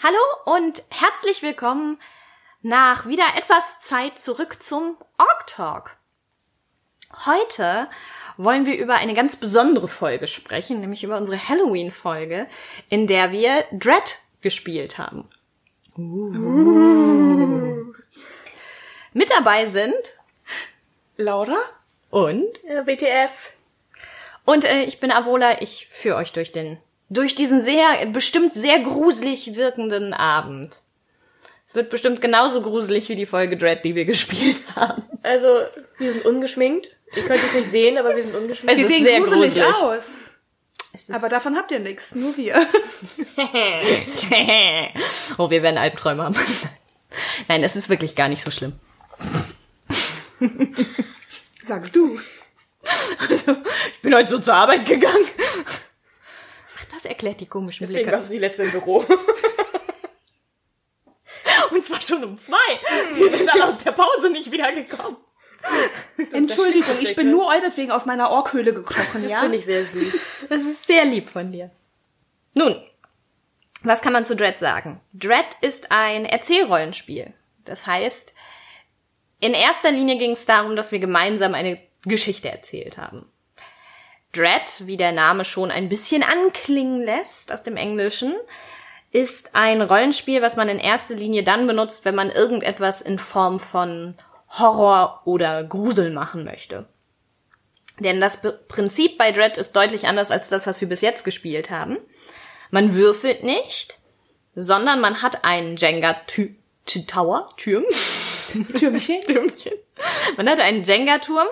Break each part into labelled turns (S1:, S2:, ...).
S1: Hallo und herzlich willkommen nach wieder etwas Zeit zurück zum Org Talk. Heute wollen wir über eine ganz besondere Folge sprechen, nämlich über unsere Halloween-Folge, in der wir Dread gespielt haben. Uh. Mit dabei sind
S2: Laura
S1: und
S2: äh, WTF.
S1: Und äh, ich bin Avola, ich führe euch durch den durch diesen sehr bestimmt sehr gruselig wirkenden Abend. Es wird bestimmt genauso gruselig wie die Folge Dread, die wir gespielt haben.
S2: Also, wir sind ungeschminkt. Ihr könnt es nicht sehen, aber wir sind ungeschminkt.
S1: Es ist
S2: sehen
S1: sehr
S2: gruselig
S1: gruselig.
S2: aus.
S1: Es ist
S2: Aber davon habt ihr nichts, nur wir.
S1: oh, wir werden Albträume haben. Nein, es ist wirklich gar nicht so schlimm.
S2: Sagst du.
S1: Also, ich bin heute so zur Arbeit gegangen. Das erklärt die komischen
S2: Deswegen
S1: Blicke.
S2: warst du die letzte im Büro.
S1: Und zwar schon um zwei. Die sind dann aus der Pause nicht wiedergekommen.
S2: Entschuldigung, ich bin nur euretwegen aus meiner Orkhöhle gekrochen,
S1: Das
S2: ja?
S1: finde ich sehr süß. Das ist sehr lieb von dir. Nun, was kann man zu Dread sagen? Dread ist ein Erzählrollenspiel. Das heißt, in erster Linie ging es darum, dass wir gemeinsam eine Geschichte erzählt haben. Dread, wie der Name schon ein bisschen anklingen lässt aus dem Englischen, ist ein Rollenspiel, was man in erster Linie dann benutzt, wenn man irgendetwas in Form von Horror oder Grusel machen möchte. Denn das Prinzip bei Dread ist deutlich anders als das, was wir bis jetzt gespielt haben. Man würfelt nicht, sondern man hat einen Jenga-Tower, Türm,
S2: Türmchen.
S1: Türmchen. Man hat einen Jenga-Turm,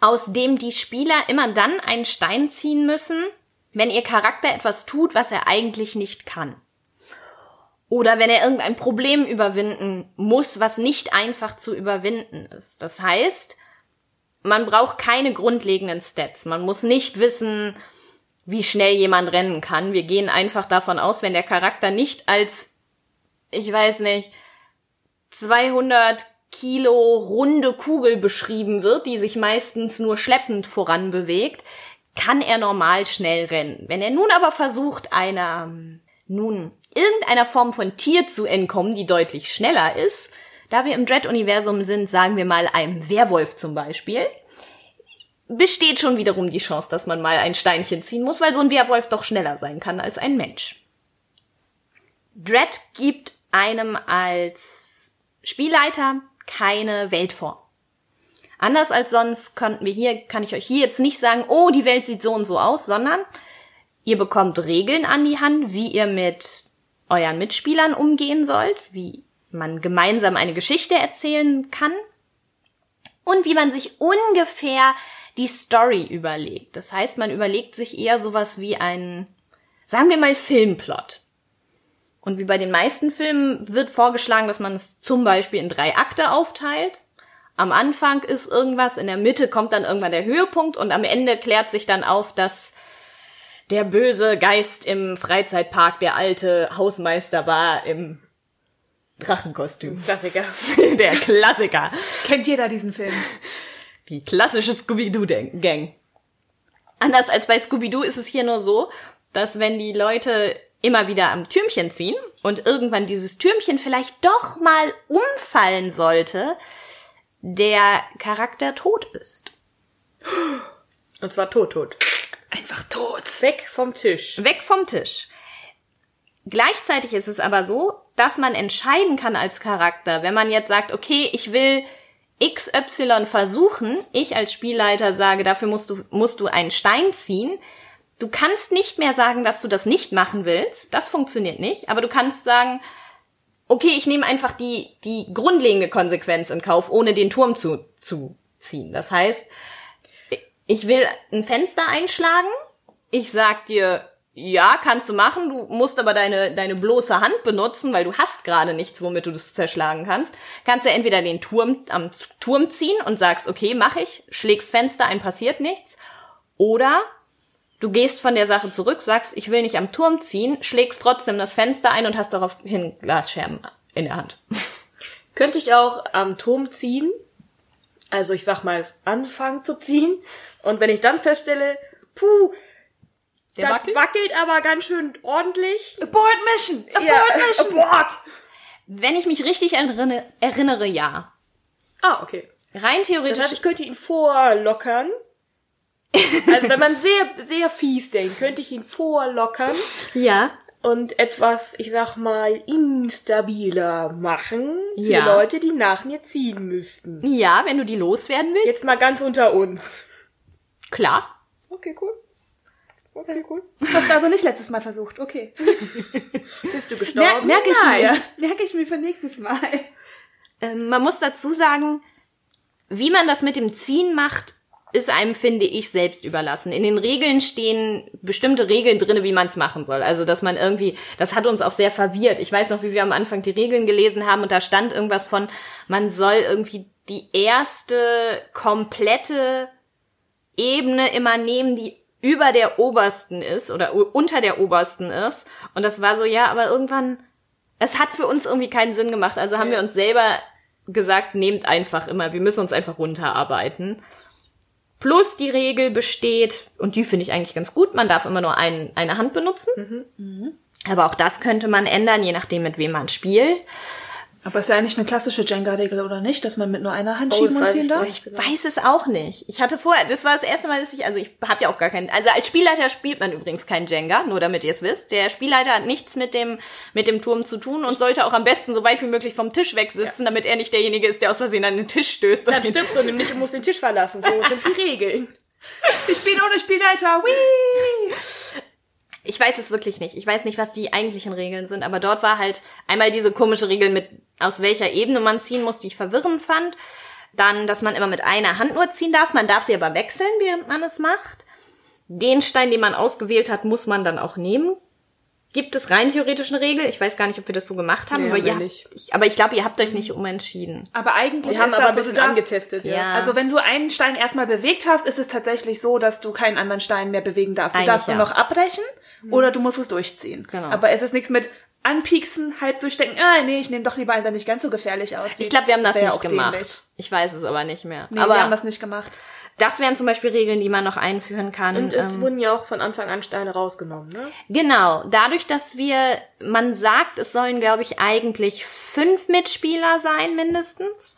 S1: aus dem die Spieler immer dann einen Stein ziehen müssen, wenn ihr Charakter etwas tut, was er eigentlich nicht kann. Oder wenn er irgendein Problem überwinden muss, was nicht einfach zu überwinden ist. Das heißt, man braucht keine grundlegenden Stats. Man muss nicht wissen, wie schnell jemand rennen kann. Wir gehen einfach davon aus, wenn der Charakter nicht als, ich weiß nicht, 200 Kilo runde Kugel beschrieben wird, die sich meistens nur schleppend voran bewegt, kann er normal schnell rennen. Wenn er nun aber versucht, einer, nun, irgendeiner Form von Tier zu entkommen, die deutlich schneller ist, da wir im Dread-Universum sind, sagen wir mal einem Werwolf zum Beispiel, besteht schon wiederum die Chance, dass man mal ein Steinchen ziehen muss, weil so ein Werwolf doch schneller sein kann als ein Mensch. Dread gibt einem als Spielleiter keine Weltform. Anders als sonst könnten wir hier, kann ich euch hier jetzt nicht sagen, oh, die Welt sieht so und so aus, sondern ihr bekommt Regeln an die Hand, wie ihr mit euren Mitspielern umgehen sollt, wie man gemeinsam eine Geschichte erzählen kann und wie man sich ungefähr die Story überlegt. Das heißt, man überlegt sich eher sowas wie einen, sagen wir mal, Filmplot. Und wie bei den meisten Filmen wird vorgeschlagen, dass man es zum Beispiel in drei Akte aufteilt. Am Anfang ist irgendwas, in der Mitte kommt dann irgendwann der Höhepunkt und am Ende klärt sich dann auf, dass der böse Geist im Freizeitpark der alte Hausmeister war im Drachenkostüm.
S2: Klassiker.
S1: Der Klassiker.
S2: Kennt jeder diesen Film?
S1: Die klassische Scooby-Doo-Gang. Anders als bei Scooby-Doo ist es hier nur so, dass wenn die Leute immer wieder am Türmchen ziehen und irgendwann dieses Türmchen vielleicht doch mal umfallen sollte, der Charakter tot ist.
S2: Und zwar tot, tot.
S1: Einfach tot.
S2: Weg vom Tisch.
S1: Weg vom Tisch. Gleichzeitig ist es aber so, dass man entscheiden kann als Charakter, wenn man jetzt sagt, okay, ich will XY versuchen, ich als Spielleiter sage, dafür musst du, musst du einen Stein ziehen. Du kannst nicht mehr sagen, dass du das nicht machen willst. Das funktioniert nicht. Aber du kannst sagen, okay, ich nehme einfach die, die grundlegende Konsequenz in Kauf, ohne den Turm zu, zu ziehen. Das heißt, ich will ein Fenster einschlagen. Ich sag dir, ja, kannst du machen. Du musst aber deine, deine bloße Hand benutzen, weil du hast gerade nichts, womit du das zerschlagen kannst. Kannst du entweder den Turm am Turm ziehen und sagst, okay, mach ich, schlägst Fenster ein, passiert nichts. Oder du gehst von der Sache zurück, sagst, ich will nicht am Turm ziehen, schlägst trotzdem das Fenster ein und hast daraufhin Glasscherben in der Hand.
S2: Könnte ich auch am Turm ziehen? Also ich sag mal, anfangen zu ziehen. Und wenn ich dann feststelle, puh,
S1: Der
S2: das
S1: wackelt?
S2: wackelt aber ganz schön ordentlich.
S3: Abort Mission! Abort
S2: Ja,
S3: Mission!
S2: abort.
S1: Wenn ich mich richtig erinnere, erinnere ja.
S2: Ah, okay.
S1: Rein
S2: Das
S1: theoretisch.
S2: heißt, ich könnte ihn vorlockern. Also wenn man sehr, sehr fies denkt, könnte ich ihn vorlockern
S1: ja.
S2: und etwas, ich sag mal, instabiler machen für
S1: Ja.
S2: Leute, die nach mir ziehen müssten.
S1: Ja, wenn du die loswerden willst.
S2: Jetzt mal ganz unter uns.
S1: Klar.
S2: Okay, cool. Okay, cool.
S3: Hast du also nicht letztes Mal versucht, okay.
S2: Bist du
S3: Mer
S2: gestorben?
S3: merke ich
S2: Nein.
S3: mir. Merke ich mir für nächstes Mal.
S1: Ähm, man muss dazu sagen, wie man das mit dem Ziehen macht, ist einem, finde ich, selbst überlassen. In den Regeln stehen bestimmte Regeln drinne, wie man es machen soll. Also, dass man irgendwie, das hat uns auch sehr verwirrt. Ich weiß noch, wie wir am Anfang die Regeln gelesen haben und da stand irgendwas von, man soll irgendwie die erste komplette Ebene immer nehmen, die über der obersten ist oder unter der obersten ist. Und das war so, ja, aber irgendwann, es hat für uns irgendwie keinen Sinn gemacht. Also haben wir uns selber gesagt, nehmt einfach immer, wir müssen uns einfach runterarbeiten. Plus die Regel besteht, und die finde ich eigentlich ganz gut, man darf immer nur ein, eine Hand benutzen. Aber auch das könnte man ändern, je nachdem, mit wem man spielt.
S3: Aber ist ja eigentlich eine klassische Jenga-Regel, oder nicht? Dass man mit nur einer Hand
S2: Oh,
S3: schieben und ziehen
S2: ich
S3: darf?
S2: nicht.
S1: Ich weiß es auch nicht. Ich hatte vorher, das war das erste Mal, dass ich, also ich habe ja auch gar keinen, also als Spielleiter spielt man übrigens kein Jenga, nur damit ihr es wisst. Der Spielleiter hat nichts mit dem, mit dem Turm zu tun und sollte auch am besten so weit wie möglich vom Tisch wegsitzen, damit er nicht derjenige ist, der aus Versehen an den Tisch stößt.
S2: Das stimmt so, nämlich du musst den Tisch verlassen. So sind die Regeln.
S3: Ich bin ohne Spielleiter. Whee!
S1: Ich weiß es wirklich nicht. Ich weiß nicht, was die eigentlichen Regeln sind, aber dort war halt einmal diese komische Regel mit, aus welcher Ebene man ziehen muss, die ich verwirrend fand. Dann, dass man immer mit einer Hand nur ziehen darf. Man darf sie aber wechseln, während man es macht. Den Stein, den man ausgewählt hat, muss man dann auch nehmen. Gibt es rein theoretisch eine Regel? Ich weiß gar nicht, ob wir das so gemacht haben,
S2: Nee,
S1: aber, ihr, ich, aber ich glaube, ihr habt euch nicht umentschieden.
S3: Aber eigentlich
S2: Wir haben
S3: ist
S2: aber ein
S3: das
S2: bisschen
S3: darfst-
S2: angetestet, ja.
S1: Ja.
S3: Also wenn du einen Stein erstmal bewegt hast, ist es tatsächlich so, dass du keinen anderen Stein mehr bewegen darfst. Du
S1: Eigentlich
S3: darfst nur
S1: ja.
S3: noch abbrechen oder du musst es durchziehen.
S1: Genau.
S3: Aber es ist nichts mit anpieksen, halb durchstecken, ah nee, ich nehme doch lieber einen, der nicht ganz so gefährlich aussieht.
S1: Ich glaube, wir haben das
S3: ja
S1: nicht
S3: auch
S1: gemacht.
S3: dämlich.
S1: Ich weiß es aber nicht mehr.
S3: Nee,
S1: aber
S3: wir haben das nicht gemacht.
S1: das wären zum Beispiel Regeln, die man noch einführen kann.
S2: Und es
S1: ähm,
S2: wurden ja auch von Anfang an Steine rausgenommen, ne?
S1: Genau, dadurch, dass wir, man sagt, es sollen, glaube ich, eigentlich fünf Mitspieler sein, mindestens.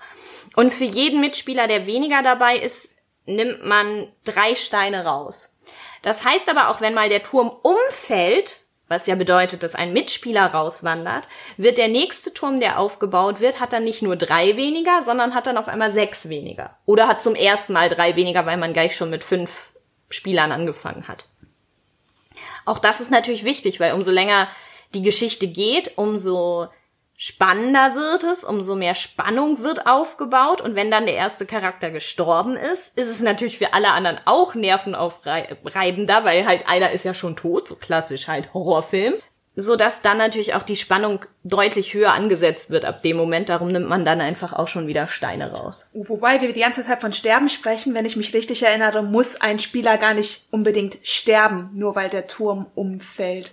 S1: Und für jeden Mitspieler, der weniger dabei ist, nimmt man drei Steine raus. Das heißt aber auch, wenn mal der Turm umfällt, was ja bedeutet, dass ein Mitspieler rauswandert, wird der nächste Turm, der aufgebaut wird, hat dann nicht nur drei weniger, sondern hat dann auf einmal sechs weniger. Oder hat zum ersten Mal drei weniger, weil man gleich schon mit fünf Spielern angefangen hat. Auch das ist natürlich wichtig, weil umso länger die Geschichte geht, umso spannender wird es, umso mehr Spannung wird aufgebaut. Und wenn dann der erste Charakter gestorben ist, ist es natürlich für alle anderen auch nervenaufreibender, weil halt einer ist ja schon tot, so klassisch halt Horrorfilm. So dass dann natürlich auch die Spannung deutlich höher angesetzt wird ab dem Moment. Darum nimmt man dann einfach auch schon wieder Steine raus.
S3: Wobei wir die ganze Zeit von Sterben sprechen, wenn ich mich richtig erinnere, muss ein Spieler gar nicht unbedingt sterben, nur weil der Turm umfällt.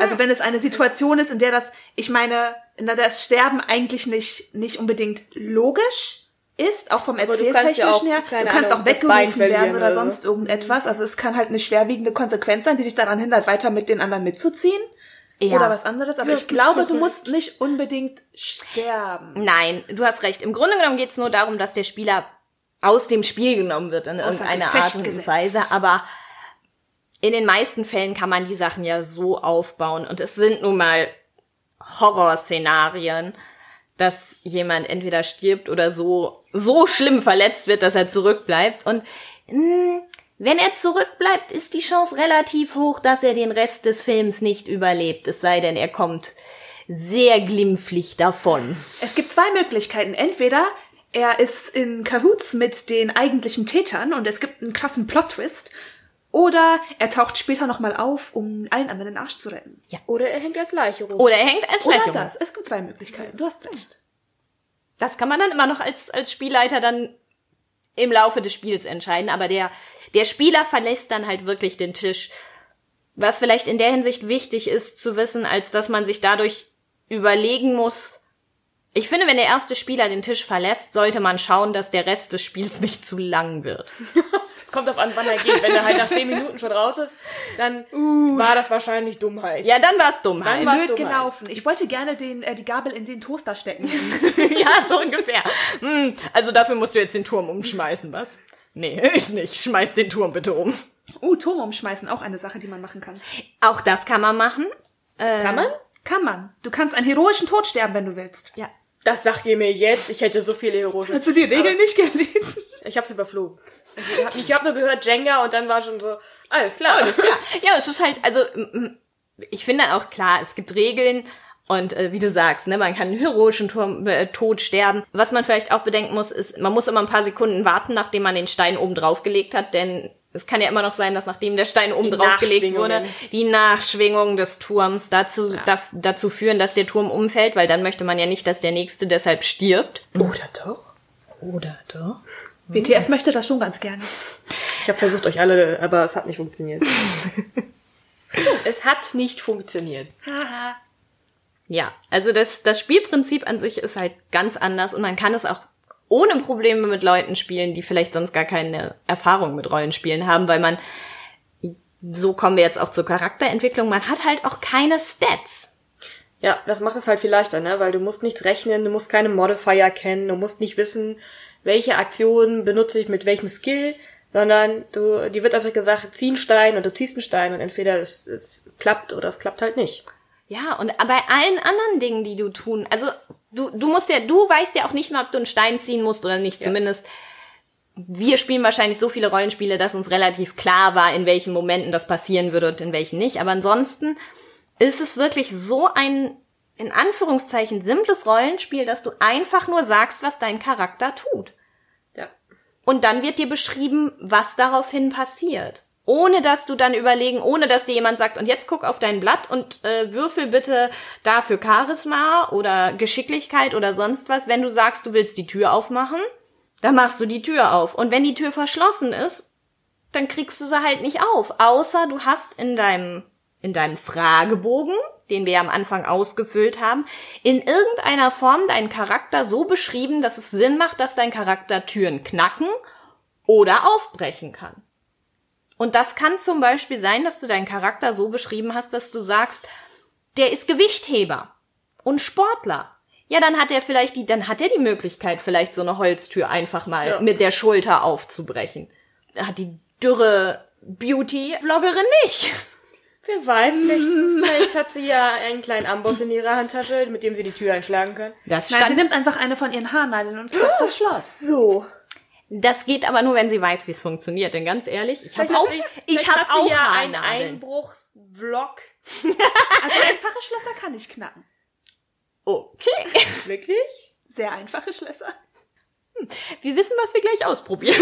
S3: Also wenn es eine Situation ist, in der das, ich meine, der das Sterben eigentlich nicht, nicht unbedingt logisch ist, auch vom
S2: ja
S3: Erzähltechnischen
S2: auch,
S3: her. Du kannst
S2: Ahnung,
S3: auch weggerufen werden oder
S2: oder so.
S3: sonst irgendetwas. Also es kann halt eine schwerwiegende Konsequenz sein, die dich daran hindert, weiter mit den anderen mitzuziehen.
S1: Ja.
S3: Oder was anderes. Aber
S2: Ja,
S3: ich glaube, du musst nicht unbedingt sterben.
S1: Nein, du hast recht. Im Grunde genommen geht es nur darum, dass der Spieler aus dem Spiel genommen wird in
S3: Außer
S1: irgendeiner Art und
S3: gesetzt.
S1: Weise. Aber in den meisten Fällen kann man die Sachen ja so aufbauen. Und es sind nun mal Horrorszenarien, dass jemand entweder stirbt oder so, so schlimm verletzt wird, dass er zurückbleibt. Und mh, wenn er zurückbleibt, ist die Chance relativ hoch, dass er den Rest des Films nicht überlebt. Es sei denn, er kommt sehr glimpflich davon.
S3: Es gibt zwei Möglichkeiten. Entweder er ist in Cahoots mit den eigentlichen Tätern und es gibt einen krassen Plot-Twist. Oder er taucht später nochmal auf, um allen anderen den Arsch zu retten.
S2: Oder er hängt als Leiche rum.
S1: Oder er hängt als
S3: Oder
S1: Leiche rum.
S3: das. Es gibt zwei Möglichkeiten. Du hast recht.
S1: Das kann man dann immer noch als, als Spielleiter dann im Laufe des Spiels entscheiden. Aber der, der Spieler verlässt dann halt wirklich den Tisch. Was vielleicht in der Hinsicht wichtig ist zu wissen, als dass man sich dadurch überlegen muss, ich finde, wenn der erste Spieler den Tisch verlässt, sollte man schauen, dass der Rest des Spiels nicht zu lang wird.
S3: Es
S2: kommt auf an, wann er geht. Wenn er halt nach zehn Minuten schon raus ist, dann war das wahrscheinlich Dummheit.
S1: Ja, dann war's Dummheit.
S2: Dann war's
S3: Blöd
S2: Dummheit.
S3: gelaufen. Ich wollte gerne den, äh, die Gabel in den Toaster stecken.
S1: ja, so ungefähr. Hm, also dafür musst du jetzt den Turm umschmeißen, was? Nee, ist nicht. Schmeiß den Turm bitte um.
S3: uh, Turm umschmeißen, auch eine Sache, die man machen kann.
S1: Auch das kann man machen.
S2: Kann man?
S3: Kann man. Du kannst einen heroischen Tod sterben, wenn du willst.
S1: Ja.
S2: Das sagt ihr mir jetzt. Ich hätte so viele heroische.
S3: Hast du die Regeln nicht gelesen?
S2: Ich hab's überflogen. Ich hab, ich hab nur gehört Jenga und dann war schon so, alles klar.
S1: Alles klar. Ja, es ist halt, also ich finde auch klar, es gibt Regeln und äh, wie du sagst, ne, man kann einen heroischen Turm, äh, Tod sterben. Was man vielleicht auch bedenken muss, ist, man muss immer ein paar Sekunden warten, nachdem man den Stein oben drauf gelegt hat, denn es kann ja immer noch sein, dass nachdem der Stein oben
S2: Die
S1: drauf gelegt wurde, die Nachschwingungen des Turms dazu, da, dazu führen, dass der Turm umfällt, weil dann möchte man ja nicht, dass der nächste deshalb stirbt.
S2: Oder doch?
S1: Oder doch?
S3: WTF möchte das schon ganz gerne.
S2: Ich habe versucht euch alle, aber es hat nicht funktioniert. es hat nicht funktioniert.
S1: Ja, also das, das Spielprinzip an sich ist halt ganz anders und man kann es auch ohne Probleme mit Leuten spielen, die vielleicht sonst gar keine Erfahrung mit Rollenspielen haben, weil man, so kommen wir jetzt auch zur Charakterentwicklung, man hat halt auch keine Stats.
S2: Ja, das macht es halt viel leichter, ne? Weil du musst nichts rechnen, du musst keine Modifier kennen, du musst nicht wissen, welche Aktion benutze ich mit welchem Skill, sondern du, die wird einfach gesagt, zieh einen Stein und du ziehst einen Stein und entweder es, es klappt oder es klappt halt nicht.
S1: Ja, und bei allen anderen Dingen, die du tun, also du, du musst ja, du weißt ja auch nicht mal, ob du einen Stein ziehen musst oder nicht, zumindest wir spielen wahrscheinlich so viele Rollenspiele, dass uns relativ klar war, in welchen Momenten das passieren würde und in welchen nicht. Aber ansonsten ist es wirklich so ein, in Anführungszeichen, simples Rollenspiel, dass du einfach nur sagst, was dein Charakter tut. Und dann wird dir beschrieben, was daraufhin passiert. Ohne dass du dann überlegen, ohne dass dir jemand sagt, und jetzt guck auf dein Blatt und äh, würfel bitte dafür Charisma oder Geschicklichkeit oder sonst was. Wenn du sagst, du willst die Tür aufmachen, dann machst du die Tür auf. Und wenn die Tür verschlossen ist, dann kriegst du sie halt nicht auf. Außer du hast in deinem, in deinem Fragebogen, den wir ja am Anfang ausgefüllt haben, in irgendeiner Form deinen Charakter so beschrieben, dass es Sinn macht, dass dein Charakter Türen knacken oder aufbrechen kann. Und das kann zum Beispiel sein, dass du deinen Charakter so beschrieben hast, dass du sagst, der ist Gewichtheber und Sportler. Ja, dann hat er vielleicht die, dann hat er die Möglichkeit, vielleicht so eine Holztür einfach mal
S2: Ja.
S1: mit der Schulter aufzubrechen. Hat die dürre Beauty-Vloggerin nicht.
S2: Wer weiß, vielleicht, vielleicht hat sie ja einen kleinen Amboss in ihrer Handtasche, mit dem sie die Tür einschlagen kann.
S1: Das
S3: Nein, sie
S1: stand,
S3: nimmt einfach eine von ihren Haarnadeln und knackt das Schloss.
S2: So.
S1: das geht aber nur, wenn sie weiß, wie es funktioniert. Denn ganz ehrlich, ich habe
S2: Vielleicht
S1: auch,
S2: hat sie,
S1: ich
S2: vielleicht
S1: habe
S2: hat sie
S1: auch
S2: ja einen
S1: Haarnadeln.
S2: Einbruchsvlog.
S3: Also einfache Schlösser kann ich knacken.
S1: Okay.
S2: Wirklich?
S3: Sehr einfache Schlösser.
S1: Wir wissen, was wir gleich ausprobieren.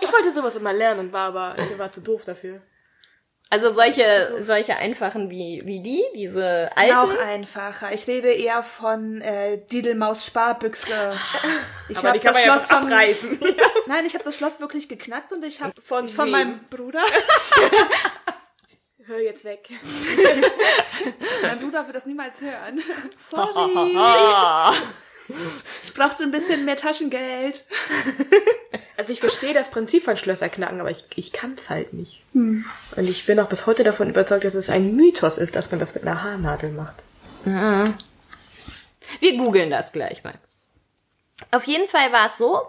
S2: Ich wollte sowas immer lernen und war aber, ich war zu doof dafür.
S1: Also solche, solche einfachen wie, wie die, diese alten.
S3: Noch einfacher. Ich rede eher von äh, Didelmaus Sparbüchse. Ich
S2: Aber
S3: hab
S2: die kann
S3: das
S2: man ja
S3: Schloss
S2: noch
S3: von,
S2: abreißen.
S3: Nein, ich habe das Schloss wirklich geknackt und ich habe
S2: Von
S3: von
S2: wem?
S3: meinem Bruder.
S2: Hör jetzt weg.
S3: mein Bruder wird das niemals hören. Sorry. ich brauchte ein bisschen mehr Taschengeld.
S2: Also ich verstehe das Prinzip von Schlösserknacken, aber ich, ich kann es halt nicht. Und ich bin auch bis heute davon überzeugt, dass es ein Mythos ist, dass man das mit einer Haarnadel macht.
S1: Wir googeln das gleich mal. Auf jeden Fall war es so,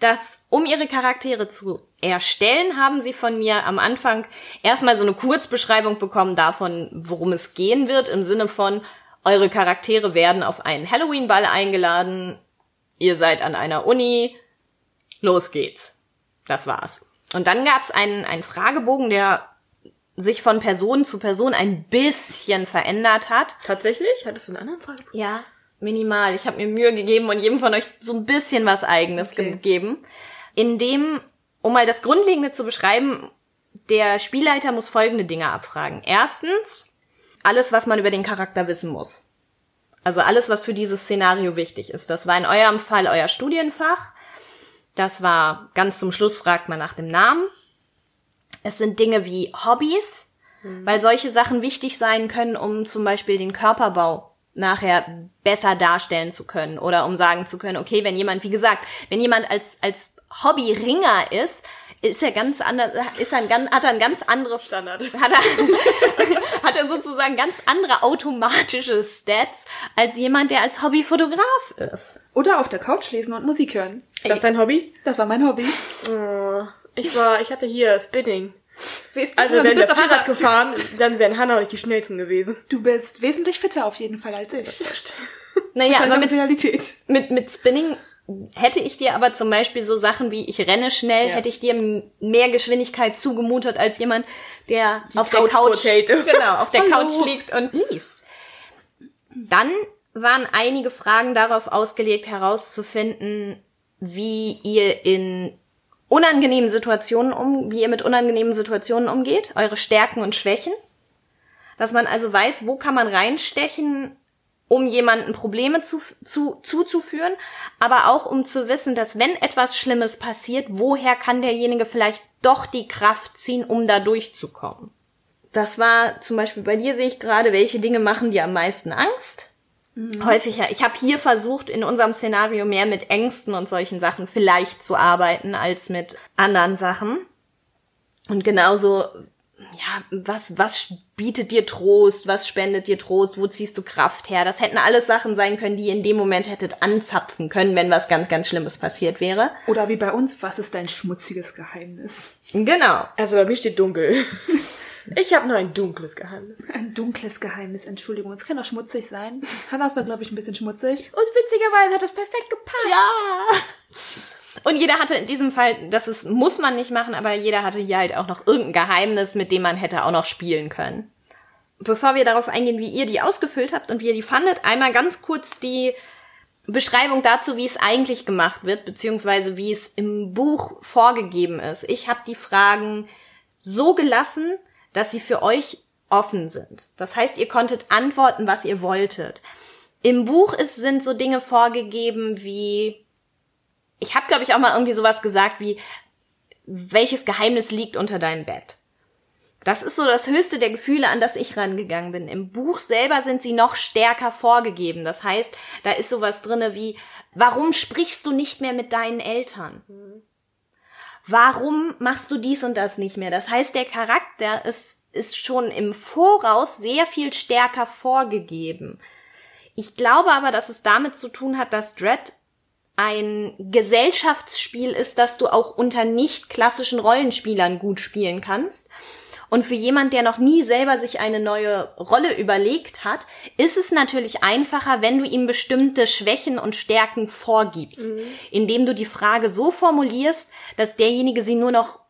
S1: dass um ihre Charaktere zu erstellen, haben sie von mir am Anfang erstmal so eine Kurzbeschreibung bekommen davon, worum es gehen wird, im Sinne von, eure Charaktere werden auf einen Halloween-Ball eingeladen, ihr seid an einer Uni, los geht's. Das war's. Und dann gab's einen, einen Fragebogen, der sich von Person zu Person ein bisschen verändert hat.
S2: Tatsächlich? Hattest du einen anderen Frage?
S1: Ja, minimal. Ich habe mir Mühe gegeben und jedem von euch so ein bisschen was eigenes
S2: Okay.
S1: gegeben. In dem, um mal das Grundlegende zu beschreiben, der Spielleiter muss folgende Dinge abfragen. Erstens, alles, was man über den Charakter wissen muss. Also alles, was für dieses Szenario wichtig ist. Das war in eurem Fall euer Studienfach. Das war ganz zum Schluss fragt man nach dem Namen. Es sind Dinge wie Hobbys, weil solche Sachen wichtig sein können, um zum Beispiel den Körperbau nachher besser darstellen zu können oder um sagen zu können, okay, wenn jemand, wie gesagt, wenn jemand als, als Hobby Ringer ist, ist er ganz anders, ist ein, ganz- hat er ein ganz anderes
S2: Standard.
S1: Hat er, hat er sozusagen ganz andere automatische Stats als jemand, der als Hobbyfotograf ist.
S3: Oder auf der Couch lesen und Musik hören.
S2: Ist das dein Hobby?
S3: Das war mein Hobby.
S2: Oh, ich war, ich hatte hier Spinning.
S3: Siehst du,
S2: Also wenn wir Fahrrad
S3: Fall-
S2: gefahren, dann wären Hannah und ich die schnellsten gewesen.
S3: Du bist wesentlich fitter auf jeden Fall als ich.
S1: Naja,
S3: Wahrscheinlich
S1: aber mit,
S3: mit Realität.
S1: mit, mit Spinning hätte ich dir aber zum Beispiel so Sachen wie ich renne schnell,
S2: Ja.
S1: hätte ich dir mehr Geschwindigkeit zugemutet als jemand, der auf der
S2: Couch
S1: Couch,
S2: Potato.
S1: genau, auf der
S3: Hallo.
S1: Couch liegt und liest. Dann waren einige Fragen darauf ausgelegt, herauszufinden, wie ihr in unangenehmen Situationen um, wie ihr mit unangenehmen Situationen umgeht, eure Stärken und Schwächen. Dass man also weiß, wo kann man reinstechen, um jemanden Probleme zu, zu, zuzuführen, aber auch um zu wissen, dass wenn etwas Schlimmes passiert, woher kann derjenige vielleicht doch die Kraft ziehen, um da durchzukommen. Das war zum Beispiel bei dir sehe ich gerade, welche Dinge machen dir am meisten Angst? Häufiger. Ich habe hier versucht, in unserem Szenario mehr mit Ängsten und solchen Sachen vielleicht zu arbeiten, als mit anderen Sachen. Und genauso, ja, was, was bietet dir Trost? Was spendet dir Trost? Wo ziehst du Kraft her? Das hätten alles Sachen sein können, die ihr in dem Moment hättet anzapfen können, wenn was ganz, ganz Schlimmes passiert wäre.
S3: Oder wie bei uns, was ist dein schmutziges Geheimnis?
S1: Genau.
S2: Also bei mir steht dunkel. Ich habe nur ein dunkles Geheimnis.
S3: Ein dunkles Geheimnis, Entschuldigung. Es kann doch schmutzig sein. Hannas war, glaube ich, ein bisschen schmutzig.
S2: Und witzigerweise hat das perfekt gepasst.
S1: Ja. Und jeder hatte in diesem Fall, das ist, muss man nicht machen, aber jeder hatte hier halt auch noch irgendein Geheimnis, mit dem man hätte auch noch spielen können. Bevor wir darauf eingehen, wie ihr die ausgefüllt habt und wie ihr die fandet, einmal ganz kurz die Beschreibung dazu, wie es eigentlich gemacht wird, beziehungsweise wie es im Buch vorgegeben ist. Ich habe die Fragen so gelassen, dass sie für euch offen sind. Das heißt, ihr konntet antworten, was ihr wolltet. Im Buch ist, sind so Dinge vorgegeben wie, ich habe glaube ich auch mal irgendwie sowas gesagt wie, welches Geheimnis liegt unter deinem Bett? Das ist so das höchste der Gefühle, an das ich rangegangen bin. Im Buch selber sind sie noch stärker vorgegeben. Das heißt, da ist sowas drinne wie, warum sprichst du nicht mehr mit deinen Eltern? Warum machst du dies und das nicht mehr? Das heißt, der Charakter ist, ist schon im Voraus sehr viel stärker vorgegeben. Ich glaube aber, dass es damit zu tun hat, dass Dread ein Gesellschaftsspiel ist, das du auch unter nicht klassischen Rollenspielern gut spielen kannst. Und für jemand, der noch nie selber sich eine neue Rolle überlegt hat, ist es natürlich einfacher, wenn du ihm bestimmte Schwächen und Stärken vorgibst, indem du die Frage so formulierst, dass derjenige sie nur noch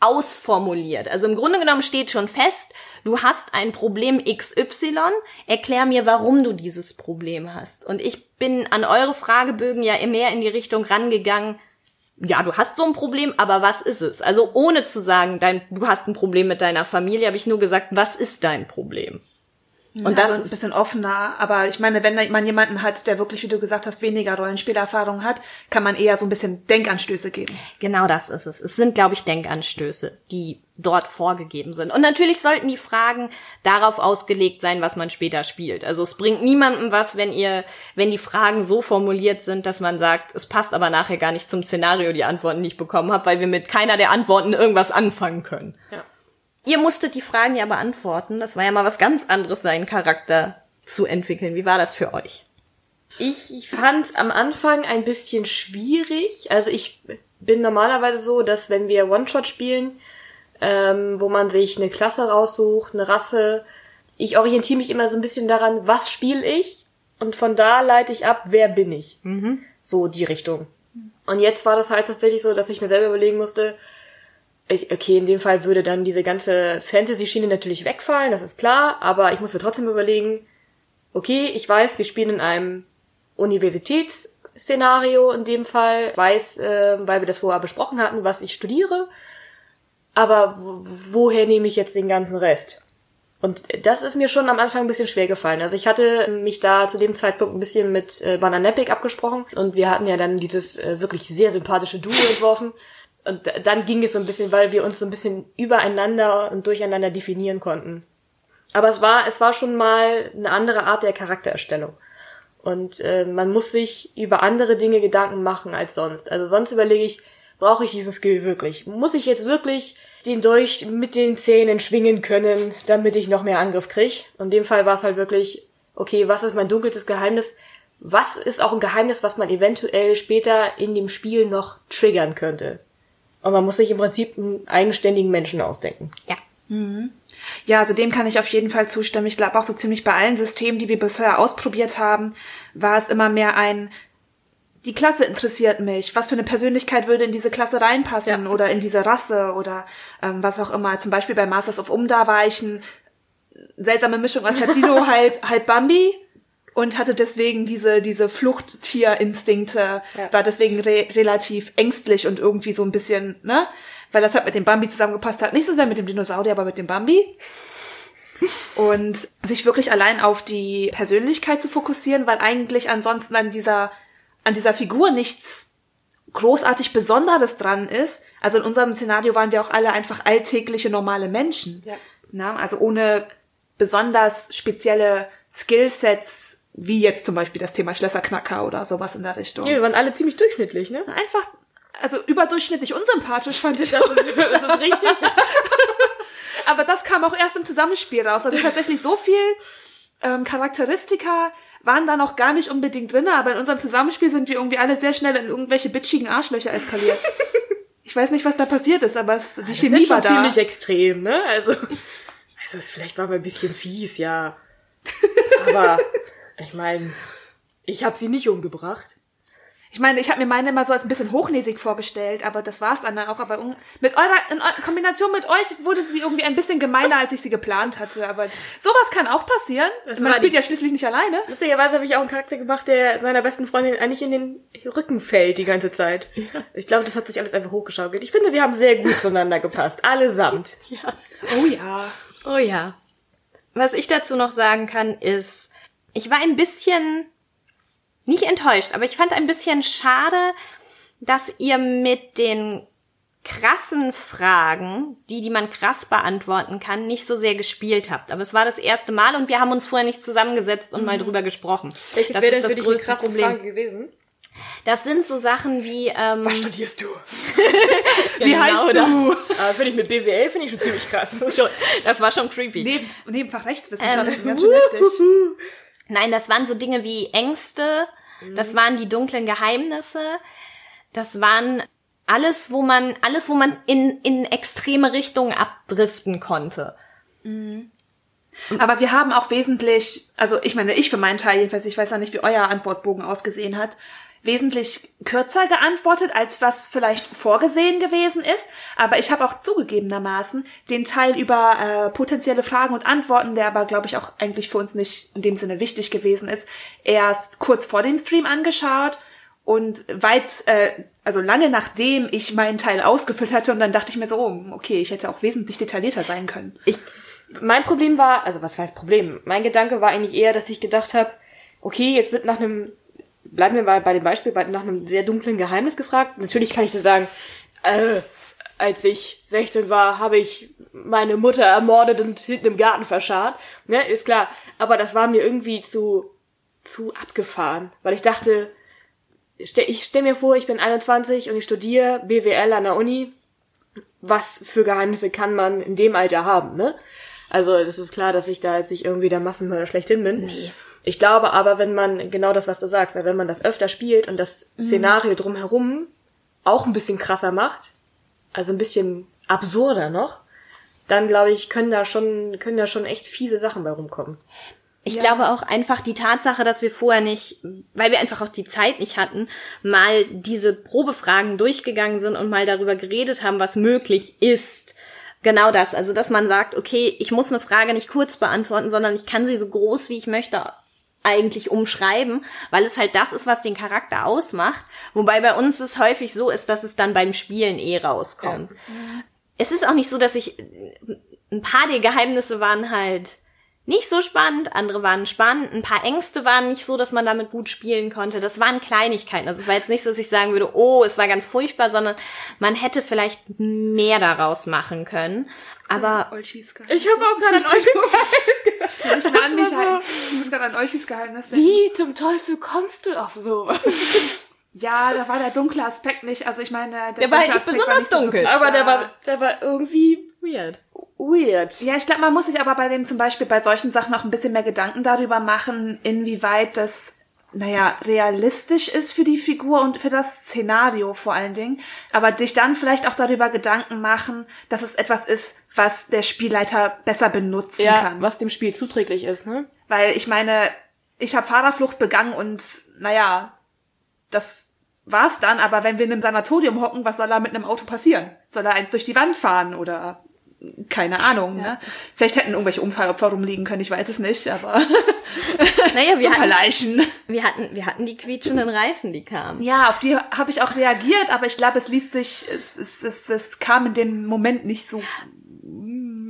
S1: ausformuliert. Also im Grunde genommen steht schon fest, du hast ein Problem XY, erklär mir, warum du dieses Problem hast. Und ich bin an eure Fragebögen ja mehr in die Richtung rangegangen, ja, du hast so ein Problem, aber was ist es? Also ohne zu sagen, dein, du hast ein Problem mit deiner Familie, habe ich nur gesagt, was ist dein Problem? Und das
S3: also ein
S1: ist
S3: bisschen offener, aber ich meine, wenn man jemanden hat, der wirklich, wie du gesagt hast, weniger Rollenspielerfahrung hat, kann man eher so ein bisschen Denkanstöße geben.
S1: Genau das ist es. Es sind, glaube ich, Denkanstöße, die dort vorgegeben sind. Und natürlich sollten die Fragen darauf ausgelegt sein, was man später spielt. Also es bringt niemandem was, wenn ihr, wenn die Fragen so formuliert sind, dass man sagt, es passt aber nachher gar nicht zum Szenario, die Antworten, die ich bekommen habe, weil wir mit keiner der Antworten irgendwas anfangen können.
S2: Ja.
S1: Ihr musstet die Fragen ja beantworten. Das war ja mal was ganz anderes, seinen Charakter zu entwickeln. Wie war das für euch?
S2: Ich fand am Anfang ein bisschen schwierig. Also ich bin normalerweise so, dass wenn wir One-Shot spielen, ähm, wo man sich eine Klasse raussucht, eine Rasse, ich orientiere mich immer so ein bisschen daran, was spiele ich und von da leite ich ab, wer bin ich. So die Richtung. Und jetzt war das halt tatsächlich so, dass ich mir selber überlegen musste, okay, in dem Fall würde dann diese ganze Fantasy-Schiene natürlich wegfallen, das ist klar, aber ich muss mir trotzdem überlegen, okay, ich weiß, wir spielen in einem Universitätsszenario in dem Fall, weiß, äh, weil wir das vorher besprochen hatten, was ich studiere, aber wo- woher nehme ich jetzt den ganzen Rest? Und das ist mir schon am Anfang ein bisschen schwer gefallen. Also ich hatte mich da zu dem Zeitpunkt ein bisschen mit äh, Bananepic abgesprochen und wir hatten ja dann dieses äh, wirklich sehr sympathische Duo entworfen. Und dann ging es so ein bisschen, weil wir uns so ein bisschen übereinander und durcheinander definieren konnten. Aber es war, es war schon mal eine andere Art der Charaktererstellung. Und äh, man muss sich über andere Dinge Gedanken machen als sonst. Also sonst überlege ich, brauche ich diesen Skill wirklich? Muss ich jetzt wirklich den Dolch mit den Zähnen schwingen können, damit ich noch mehr Angriff krieg? Und in dem Fall war es halt wirklich, okay, was ist mein dunkelstes Geheimnis? Was ist auch ein Geheimnis, was man eventuell später in dem Spiel noch triggern könnte? Und man muss sich im Prinzip einen eigenständigen Menschen ausdenken.
S1: Ja.
S3: Ja, also dem kann ich auf jeden Fall zustimmen. Ich glaube auch so ziemlich bei allen Systemen, die wir bisher ausprobiert haben, war es immer mehr ein, die Klasse interessiert mich. Was für eine Persönlichkeit würde in diese Klasse reinpassen
S2: Ja.
S3: oder in diese Rasse oder ähm, was auch immer. Zum Beispiel bei Masters of Umda war ich eine seltsame Mischung aus halb Dino, halb, halb Bambi und hatte deswegen diese, diese Fluchttierinstinkte,
S2: Ja.
S3: war deswegen re relativ ängstlich und irgendwie so ein bisschen, ne? Weil das hat mit dem Bambi zusammengepasst hat. Nicht so sehr mit dem Dinosaurier, aber mit dem Bambi. Und sich wirklich allein auf die Persönlichkeit zu fokussieren, weil eigentlich ansonsten an dieser, an dieser Figur nichts großartig Besonderes dran ist. Also in unserem Szenario waren wir auch alle einfach alltägliche, normale Menschen.
S2: Ja.
S3: Na, also ohne besonders spezielle Skillsets, wie jetzt zum Beispiel das Thema Schlösserknacker oder sowas in der Richtung.
S2: Ja, wir waren alle ziemlich durchschnittlich, ne?
S3: Einfach, also überdurchschnittlich unsympathisch fand ich.
S2: Das ist, das ist richtig.
S3: Aber das kam auch erst im Zusammenspiel raus. Also tatsächlich so viel ähm, Charakteristika waren da noch gar nicht unbedingt drin, aber in unserem Zusammenspiel sind wir irgendwie alle sehr schnell in irgendwelche bitchigen Arschlöcher eskaliert. Ich weiß nicht, was da passiert ist, aber es, die
S2: Das
S3: Chemie war da.
S2: ziemlich extrem, ne? Also, also vielleicht war wir ein bisschen fies, ja. Aber ich meine, ich habe sie nicht umgebracht.
S3: Ich meine, ich habe mir meine immer so als ein bisschen hochnäsig vorgestellt, aber das war's dann auch. Aber mit eurer in Kombination mit euch wurde sie irgendwie ein bisschen gemeiner, als ich sie geplant hatte. Aber sowas kann auch passieren.
S2: Das
S3: Man spielt ja schließlich nicht alleine.
S2: Lustigerweise habe ich auch einen Charakter gemacht, der seiner besten Freundin eigentlich in den Rücken fällt die ganze Zeit. Ich glaube, das hat sich alles einfach hochgeschaukelt. Ich finde, wir haben sehr gut zueinander gepasst. Allesamt. Ja.
S3: Oh ja.
S1: Oh ja. Was ich dazu noch sagen kann, ist, ich war ein bisschen nicht enttäuscht, aber ich fand ein bisschen schade, dass ihr mit den krassen Fragen, die, die man krass beantworten kann, nicht so sehr gespielt habt. Aber es war das erste Mal und wir haben uns vorher nicht zusammengesetzt und mal drüber gesprochen.
S2: Welches
S1: das
S2: wäre denn für
S1: das
S2: dich eine
S1: größte
S2: krasse
S1: Problem.
S2: Frage gewesen?
S1: Das sind so Sachen wie, ähm,
S2: Was studierst du?
S3: Wie
S1: Genau
S3: heißt
S1: das.
S3: du?
S2: Aber finde ich mit BWL finde ich schon ziemlich krass.
S1: schon, das war schon creepy.
S3: Neben, Nebenfach Rechtswissenschaften,
S1: Ähm,
S3: ganz schön heftig.
S1: Nein, das waren so Dinge wie Ängste, das waren die dunklen Geheimnisse, das waren alles, wo man, alles, wo man in, in extreme Richtungen abdriften konnte.
S3: Aber wir haben auch wesentlich, also ich meine, ich für meinen Teil jedenfalls, ich weiß ja nicht, wie euer Antwortbogen ausgesehen hat, wesentlich kürzer geantwortet, als was vielleicht vorgesehen gewesen ist. Aber ich habe auch zugegebenermaßen den Teil über äh, potenzielle Fragen und Antworten, der aber, glaube ich, auch eigentlich für uns nicht in dem Sinne wichtig gewesen ist, erst kurz vor dem Stream angeschaut und weit, äh, also lange nachdem ich meinen Teil ausgefüllt hatte und dann dachte ich mir so, oh, okay, ich hätte auch wesentlich detaillierter sein können.
S2: Ich, mein Problem war, also was heißt Problem? Mein Gedanke war eigentlich eher, dass ich gedacht habe, okay, jetzt wird nach einem, bleiben wir mal bei dem Beispiel, bei, nach einem sehr dunklen Geheimnis gefragt. Natürlich kann ich dir sagen, äh, als ich 16 war, habe ich meine Mutter ermordet und hinten im Garten verscharrt. Ne, ist klar. Aber das war mir irgendwie zu, zu abgefahren. Weil ich dachte, ich stell mir vor, ich bin 21 und ich studiere BWL an der Uni. Was für Geheimnisse kann man in dem Alter haben, ne? Also, das ist klar, dass ich da jetzt nicht irgendwie der Massenmörder schlechthin bin.
S1: Nee.
S2: Ich glaube aber, wenn man, genau das, was du sagst, ne, wenn man das öfter spielt und das Szenario drumherum auch ein bisschen krasser macht, also ein bisschen absurder noch, dann glaube ich, können da schon, können da schon echt fiese Sachen bei rumkommen.
S1: Ich glaube auch einfach die Tatsache, dass wir vorher nicht, weil wir einfach auch die Zeit nicht hatten, mal diese Probefragen durchgegangen sind und mal darüber geredet haben, was möglich ist. Genau das. Also, dass man sagt, okay, ich muss eine Frage nicht kurz beantworten, sondern ich kann sie so groß wie ich möchte eigentlich umschreiben, weil es halt das ist, was den Charakter ausmacht. Wobei bei uns es häufig so ist, dass es dann beim Spielen eh rauskommt. Es ist auch nicht so, dass ich, ein paar der Geheimnisse waren halt nicht so spannend, andere waren spannend, ein paar Ängste waren nicht so, dass man damit gut spielen konnte. Das waren Kleinigkeiten. Also es war jetzt nicht so, dass ich sagen würde, oh, es war ganz furchtbar, sondern man hätte vielleicht mehr daraus machen können. Aber
S3: Olchis.
S2: Ich habe auch gerade an euch
S3: Ich, war nicht, ich muss gerade an Olchis Geheimnis denken.
S2: Wie zum Teufel kommst du auf sowas?
S3: Ja, da war der dunkle Aspekt nicht. Also ich meine, der,
S1: Der war halt nicht besonders dunkel.
S3: wirklich
S2: Aber der war, der war irgendwie
S1: Weird.
S2: weird.
S3: Ja, ich glaube, man muss sich aber bei dem zum Beispiel bei solchen Sachen auch ein bisschen mehr Gedanken darüber machen, inwieweit das, naja, realistisch ist für die Figur und für das Szenario vor allen Dingen. Aber sich dann vielleicht auch darüber Gedanken machen, dass es etwas ist, was der Spielleiter besser benutzen
S2: Ja,
S3: kann.
S2: was dem Spiel zuträglich ist, ne?
S3: Weil ich meine, ich habe Fahrerflucht begangen und naja, das war's dann, aber wenn wir in einem Sanatorium hocken, was soll da mit einem Auto passieren? Soll er eins durch die Wand fahren oder keine Ahnung, ne? Vielleicht hätten irgendwelche Unfallopfer rumliegen können, ich weiß es nicht, aber
S1: Naja, wir hatten,
S3: Leichen.
S1: wir hatten, wir hatten die quietschenden Reifen, die kamen.
S3: Ja, auf die habe ich auch reagiert, aber ich glaube, es ließ sich, es, es, es, es kam in dem Moment nicht so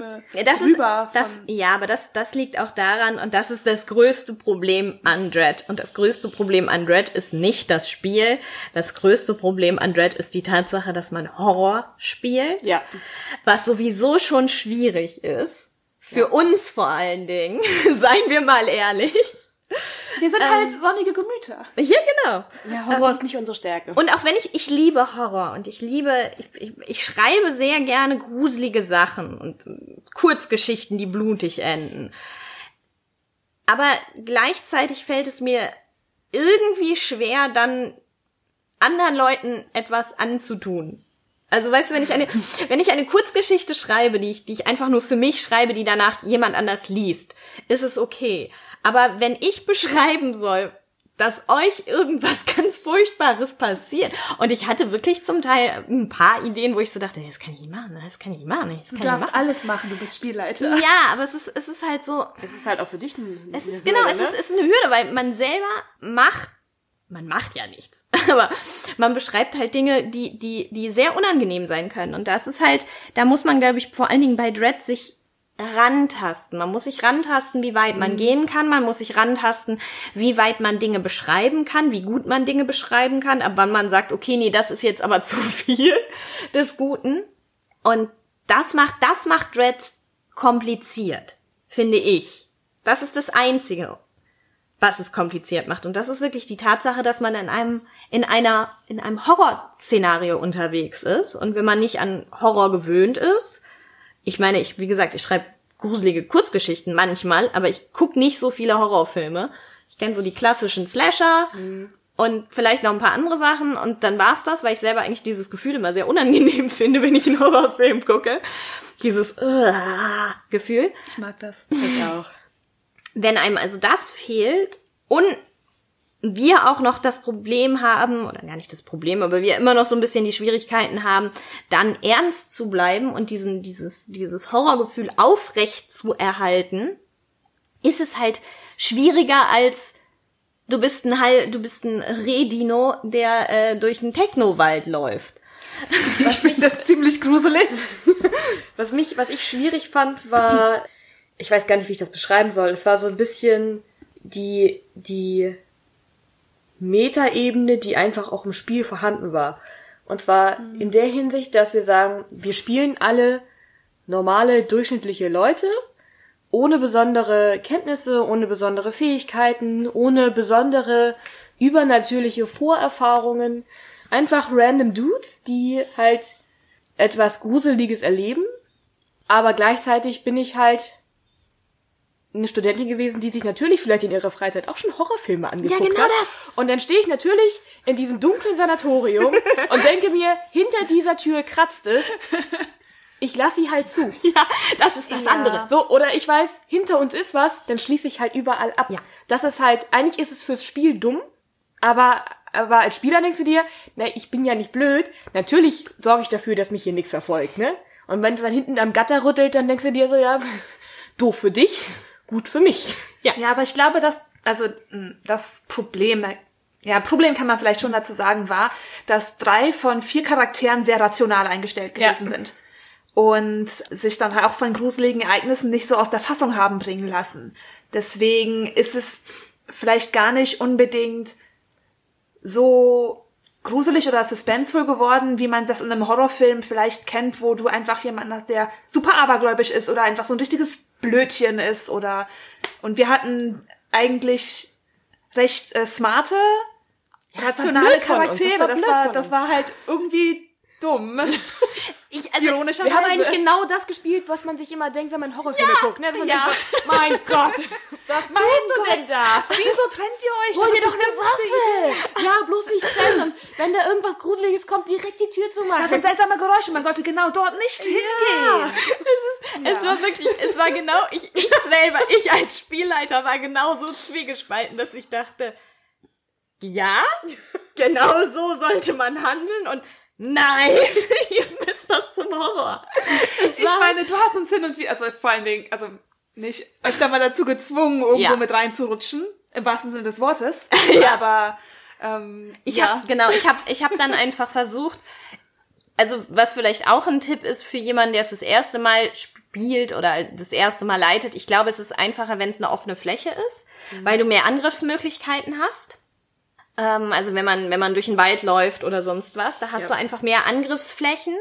S3: mm,
S1: Ja, das ist,
S3: rüber
S1: das,
S3: von-
S1: ja, aber das, das liegt auch daran, und das ist das größte Problem an Dread. Und das größte Problem an Dread ist nicht das Spiel. Das größte Problem an Dread ist die Tatsache, dass man Horror spielt.
S2: Ja.
S1: Was sowieso schon schwierig ist. Für uns vor allen Dingen. Seien wir mal ehrlich.
S3: Wir sind halt sonnige Gemüter.
S1: Ja, genau.
S2: Ja, Horror ist nicht unsere Stärke.
S1: Und auch wenn ich, ich liebe Horror und ich liebe, ich, ich, ich schreibe sehr gerne gruselige Sachen und äh, Kurzgeschichten, die blutig enden. Aber gleichzeitig fällt es mir irgendwie schwer, dann anderen Leuten etwas anzutun. Also weißt du, wenn ich eine, wenn ich eine Kurzgeschichte schreibe, die ich, die ich einfach nur für mich schreibe, die danach jemand anders liest, ist es okay. Aber wenn ich beschreiben soll, dass euch irgendwas ganz Furchtbares passiert. Und ich hatte wirklich zum Teil ein paar Ideen, wo ich so dachte, das kann ich nicht machen, das kann ich nicht machen, das kann
S3: Du
S1: ich nicht
S3: darfst
S1: machen.
S3: alles machen, du bist Spielleiter.
S1: Ja, aber es ist, es ist halt so,
S2: Es ist halt auch für dich ein,
S1: es
S2: eine
S1: ist, genau,
S2: Hürde,
S1: es
S2: ne?
S1: ist, es ist eine Hürde, weil man selber macht, man macht ja nichts, aber man beschreibt halt Dinge, die, die, die sehr unangenehm sein können. Und das ist halt, da muss man, glaube ich, vor allen Dingen bei Dread sich rantasten. Man muss sich rantasten, wie weit man gehen kann. Man muss sich rantasten, wie weit man Dinge beschreiben kann, wie gut man Dinge beschreiben kann, ab wann man sagt, okay, nee, das ist jetzt aber zu viel des Guten. Und das macht, das macht Dread kompliziert, finde ich. Das ist das Einzige, was es kompliziert macht. Und das ist wirklich die Tatsache, dass man in einem, in einer, in einem Horrorszenario unterwegs ist. Und wenn man nicht an Horror gewöhnt ist, ich meine, ich, wie gesagt, ich schreibe gruselige Kurzgeschichten manchmal, aber ich guck nicht so viele Horrorfilme. Ich kenne so die klassischen Slasher und vielleicht noch ein paar andere Sachen und dann war's das, weil ich selber eigentlich dieses Gefühl immer sehr unangenehm finde, wenn ich einen Horrorfilm gucke. Dieses uh, Gefühl.
S3: Ich mag das.
S2: Ich auch.
S1: Wenn einem also das fehlt und wir auch noch das Problem haben, oder gar nicht das Problem, aber wir immer noch so ein bisschen die Schwierigkeiten haben, dann ernst zu bleiben und diesen, dieses, dieses Horrorgefühl aufrecht zu erhalten, ist es halt schwieriger als du bist ein Hall, du bist ein Redino, der äh, durch einen Technowald läuft.
S3: Ich finde das ziemlich gruselig.
S2: Was mich, was ich schwierig fand, war, ich weiß gar nicht, wie ich das beschreiben soll. Es war so ein bisschen die, die Metaebene, die einfach auch im Spiel vorhanden war. Und zwar in der Hinsicht, dass wir sagen, wir spielen alle normale, durchschnittliche Leute, ohne besondere Kenntnisse, ohne besondere Fähigkeiten, ohne besondere übernatürliche Vorerfahrungen. Einfach random Dudes, die halt etwas Gruseliges erleben. Aber gleichzeitig bin ich halt eine Studentin gewesen, die sich natürlich vielleicht in ihrer Freizeit auch schon Horrorfilme angeguckt
S1: genau
S2: hat.
S1: das.
S2: Und dann stehe ich natürlich in diesem dunklen Sanatorium und denke mir, hinter dieser Tür kratzt es. Ich lass sie halt zu.
S1: Ja, das ist das
S3: Ja.
S1: andere.
S2: So, oder ich weiß, hinter uns ist was, dann schließe ich halt überall ab.
S1: Ja.
S2: Das ist halt, eigentlich ist es fürs Spiel dumm, aber, aber als Spieler denkst du dir, na, ich bin ja nicht blöd. Natürlich sorge ich dafür, dass mich hier nichts verfolgt, ne? Und wenn es dann hinten am Gatter rüttelt, dann denkst du dir so, ja, doof für dich, gut für mich.
S1: Ja.
S3: Ja, aber ich glaube, dass, also das Problem, ja, Problem kann man vielleicht schon dazu sagen, war, dass drei von vier Charakteren sehr rational eingestellt
S2: Ja.
S3: gewesen sind. Und sich dann halt auch von gruseligen Ereignissen nicht so aus der Fassung haben bringen lassen. Deswegen ist es vielleicht gar nicht unbedingt so gruselig oder suspenseful geworden, wie man das in einem Horrorfilm vielleicht kennt, wo du einfach jemanden hast, der super abergläubisch ist oder einfach so ein richtiges Blödchen ist oder und wir hatten eigentlich recht äh, smarte rationale
S2: blöd von uns. Das
S3: Charaktere.
S2: war
S3: Das war, das war halt irgendwie dumm.
S1: Ich, also,
S3: Ironischerweise.
S2: Wir haben eigentlich genau das gespielt, was man sich immer denkt, wenn man Horrorfilme guckt. Ne? Man
S1: ja.
S2: denkt so, mein Gott, was tust du denn da?
S3: Wieso trennt ihr euch?
S2: Hol dir
S3: ist
S2: doch eine Waffe! Ja, bloß nicht trennen. Und wenn da irgendwas Gruseliges kommt, direkt die Tür zu
S3: Das sind
S2: machen.
S3: seltsame Geräusche. Man sollte genau dort nicht hingehen.
S1: Es war wirklich, es war genau, ich, ich selber, ich als Spielleiter war genauso zwiegespalten, dass ich dachte, ja, genau so sollte man handeln und nein, ihr müsst doch zum Horror. Es
S3: Ich meine, du hast uns hin und wieder, also vor allen Dingen, also nicht öfter mal dazu gezwungen, irgendwo
S1: Ja.
S3: mit reinzurutschen, im wahrsten Sinne des Wortes.
S1: Ja.
S3: Aber ähm,
S1: Ich
S3: ja.
S1: hab, genau, ich habe ich hab dann einfach versucht, also was vielleicht auch ein Tipp ist für jemanden, der es das erste Mal spielt oder das erste Mal leitet, ich glaube, es ist einfacher, wenn es eine offene Fläche ist, weil du mehr Angriffsmöglichkeiten hast. Ähm, also wenn man, wenn man durch den Wald läuft oder sonst was, da hast
S2: Ja.
S1: du einfach mehr Angriffsflächen.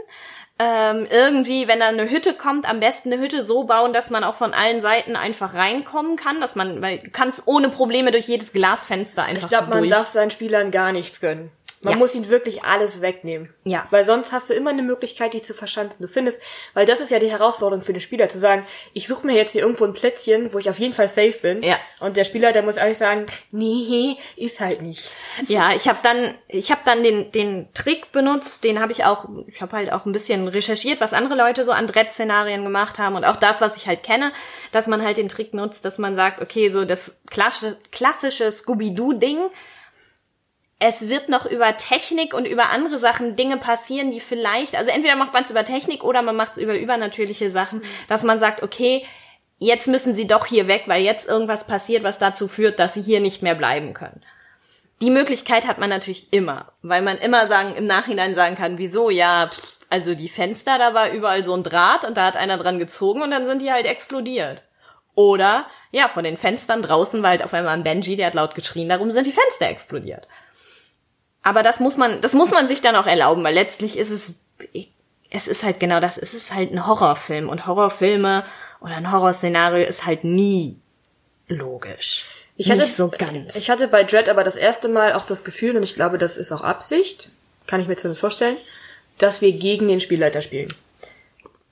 S1: Ähm, irgendwie, wenn da eine Hütte kommt, am besten eine Hütte so bauen, dass man auch von allen Seiten einfach reinkommen kann, dass man, weil du kannst ohne Probleme durch jedes Glasfenster einfach
S2: Ich glaube, man
S1: durch.
S2: darf seinen Spielern gar nichts gönnen. Man
S1: Ja.
S2: muss ihnen wirklich alles wegnehmen.
S1: Ja.
S2: Weil sonst hast du immer eine Möglichkeit, dich zu verschanzen. Du findest, weil das ist ja die Herausforderung für den Spieler, zu sagen, ich suche mir jetzt hier irgendwo ein Plätzchen, wo ich auf jeden Fall safe bin.
S1: Ja.
S2: Und der Spieler, der muss eigentlich sagen, nee, ist halt nicht.
S1: Ja, ich habe dann, ich habe dann den den Trick benutzt, den habe ich auch, ich habe halt auch ein bisschen recherchiert, was andere Leute so an Dread-Szenarien gemacht haben und auch das, was ich halt kenne, dass man halt den Trick nutzt, dass man sagt, okay, so das klassische, klassische Scooby-Doo-Ding, es wird noch über Technik und über andere Sachen Dinge passieren, die vielleicht, also entweder macht man es über Technik oder man macht es über übernatürliche Sachen, dass man sagt, okay, jetzt müssen sie doch hier weg, weil jetzt irgendwas passiert, was dazu führt, dass sie hier nicht mehr bleiben können. Die Möglichkeit hat man natürlich immer, weil man immer sagen, im Nachhinein sagen kann, wieso, ja, also die Fenster, da war überall so ein Draht und da hat einer dran gezogen und dann sind die halt explodiert. Oder, ja, von den Fenstern draußen war halt auf einmal ein Benji, der hat laut geschrien, darum sind die Fenster explodiert. Aber das muss man, das muss man sich dann auch erlauben, weil letztlich ist es, es ist halt genau das, es ist halt ein Horrorfilm und Horrorfilme oder ein Horrorszenario ist halt nie logisch.
S2: Ich hatte,
S1: Nicht so ganz.
S2: Ich hatte bei Dread aber das erste Mal auch das Gefühl, und ich glaube, das ist auch Absicht, kann ich mir zumindest vorstellen, dass wir gegen den Spielleiter spielen.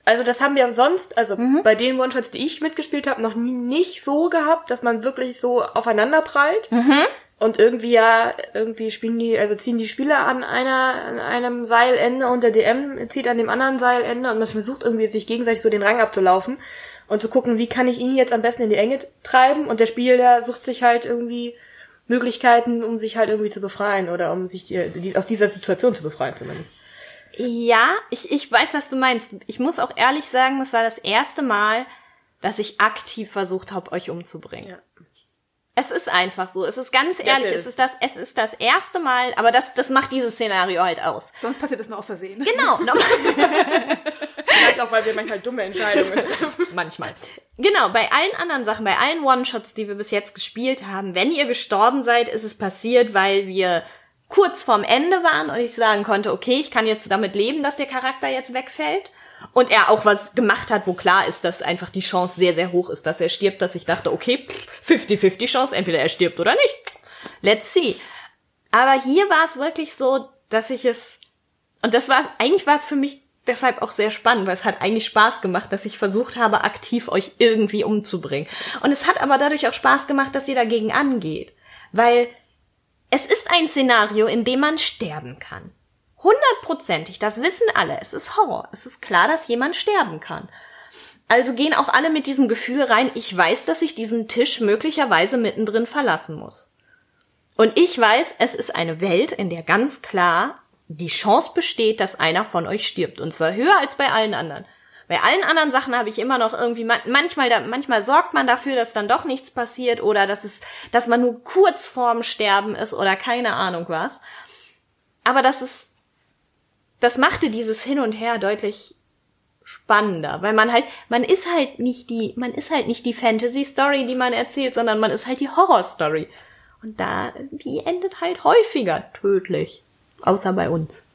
S2: Also das haben wir sonst, also
S1: Mhm.
S2: bei den One-Shots, die ich mitgespielt habe, noch nie nicht so gehabt, dass man wirklich so aufeinander prallt.
S1: Mhm.
S2: Und irgendwie ja, irgendwie spielen die, also ziehen die Spieler an einer, an einem Seilende und der DM zieht an dem anderen Seilende und man versucht irgendwie sich gegenseitig so den Rang abzulaufen und zu gucken, wie kann ich ihn jetzt am besten in die Enge treiben und der Spieler sucht sich halt irgendwie Möglichkeiten, um sich halt irgendwie zu befreien oder um sich die, die, aus dieser Situation zu befreien zumindest.
S1: Ja, ich, ich weiß, was du meinst. Ich muss auch ehrlich sagen, das war das erste Mal, dass ich aktiv versucht habe, euch umzubringen.
S2: Ja.
S1: Es ist einfach so. Es ist ganz ehrlich,
S2: ist
S1: es ist das, es ist das erste Mal, aber das, das macht dieses Szenario halt aus.
S3: Sonst passiert es nur aus Versehen.
S1: Genau,
S2: Vielleicht auch, weil wir manchmal dumme Entscheidungen treffen.
S1: manchmal. Genau, bei allen anderen Sachen, bei allen One-Shots, die wir bis jetzt gespielt haben, wenn ihr gestorben seid, ist es passiert, weil wir kurz vorm Ende waren und ich sagen konnte, okay, ich kann jetzt damit leben, dass der Charakter jetzt wegfällt. Und er auch was gemacht hat, wo klar ist, dass einfach die Chance sehr, sehr hoch ist, dass er stirbt, dass ich dachte, okay, 50-50 Chance, entweder er stirbt oder nicht. Let's see. Aber hier war es wirklich so, dass ich es, und das war, eigentlich war es für mich deshalb auch sehr spannend, weil es hat eigentlich Spaß gemacht, dass ich versucht habe, aktiv euch irgendwie umzubringen. Und es hat aber dadurch auch Spaß gemacht, dass ihr dagegen angeht. Weil es ist ein Szenario, in dem man sterben kann. Hundertprozentig, das wissen alle. Es ist Horror. Es ist klar, dass jemand sterben kann. Also gehen auch alle mit diesem Gefühl rein, ich weiß, dass ich diesen Tisch möglicherweise mittendrin verlassen muss. Und ich weiß, es ist eine Welt, in der ganz klar die Chance besteht, dass einer von euch stirbt. Und zwar höher als bei allen anderen. Bei allen anderen Sachen habe ich immer noch irgendwie, man- manchmal, manchmal sorgt man dafür, dass dann doch nichts passiert oder dass es, dass man nur kurz vorm Sterben ist oder keine Ahnung was. Aber das ist, das machte dieses Hin und Her deutlich spannender, weil man halt, man ist halt nicht die, man ist halt nicht die Fantasy-Story, die man erzählt, sondern man ist halt die Horror-Story. Und da, die endet halt häufiger tödlich. Außer bei uns.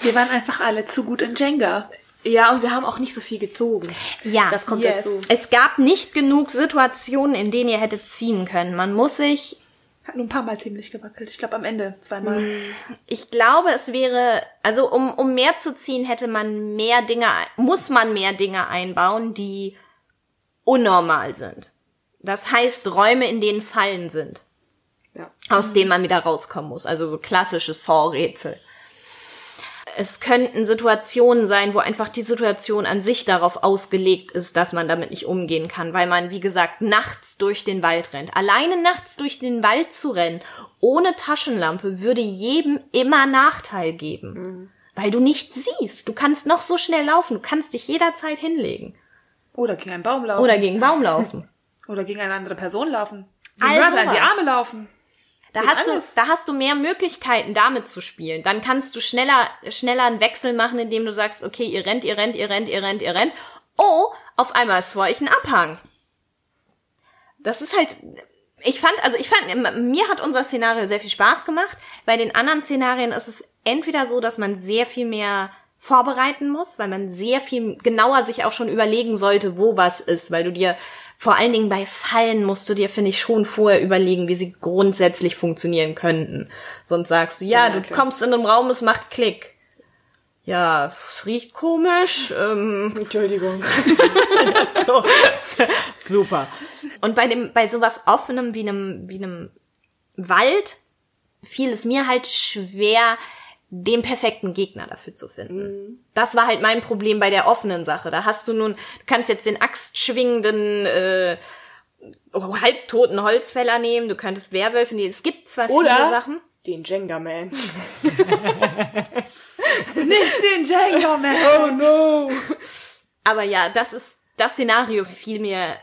S3: Wir waren einfach alle zu gut in Jenga.
S2: Ja, und wir haben auch nicht so viel gezogen.
S1: Ja,
S2: Das kommt
S3: yes.
S2: dazu.
S1: Es gab nicht genug Situationen, in denen ihr hättet ziehen können. Man muss sich
S3: Hat nur ein paar Mal ziemlich gewackelt. Ich glaube am Ende zweimal.
S1: Ich glaube, es wäre, also um, um mehr zu ziehen, hätte man mehr Dinge, muss man mehr Dinge einbauen, die unnormal sind. Das heißt, Räume, in denen Fallen sind,
S2: Ja.
S1: aus denen man wieder rauskommen muss. Also so klassische Saw-Rätsel. Es könnten Situationen sein, wo einfach die Situation an sich darauf ausgelegt ist, dass man damit nicht umgehen kann, weil man, wie gesagt, nachts durch den Wald rennt. Alleine nachts durch den Wald zu rennen, ohne Taschenlampe, würde jedem immer Nachteil geben. Weil du nicht siehst. Du kannst noch so schnell laufen. Du kannst dich jederzeit hinlegen.
S3: Oder gegen einen Baum laufen.
S1: Oder gegen einen Baum laufen.
S3: Oder gegen eine andere Person laufen.
S1: All
S3: Mörder in die. Arme laufen.
S1: Da
S3: Geht
S1: hast, du,
S3: alles.
S1: da hast du mehr Möglichkeiten, damit zu spielen. Dann kannst du schneller, schneller einen Wechsel machen, indem du sagst, okay, ihr rennt, ihr rennt, ihr rennt, ihr rennt, ihr rennt. Oh, auf einmal ist vor euch ein Abhang. Das ist halt, ich fand, also ich fand, mir hat unser Szenario sehr viel Spaß gemacht. Bei den anderen Szenarien ist es entweder so, dass man sehr viel mehr vorbereiten muss, weil man sehr viel genauer sich auch schon überlegen sollte, wo was ist, weil du dir vor allen Dingen bei Fallen musst du dir, finde ich, schon vorher überlegen, wie sie grundsätzlich funktionieren könnten. Sonst sagst du, ja,
S2: Ja,
S1: du kommst in einen Raum, es macht Klick. Ja, es riecht komisch. Ähm,
S2: Entschuldigung.
S1: so. Super. Und bei dem, bei sowas offenem wie einem, wie einem Wald fiel es mir halt schwer, den perfekten Gegner dafür zu finden. Das war halt mein Problem bei der offenen Sache. Da hast du nun, du kannst jetzt den axtschwingenden, äh, halbtoten Holzfäller nehmen, du könntest Werwölfe nehmen. Es gibt zwar
S2: Oder
S1: viele Sachen.
S2: den Jenga Man.
S3: Nicht den Jenga Man.
S2: Oh no.
S1: Aber ja, das ist, das Szenario fiel mir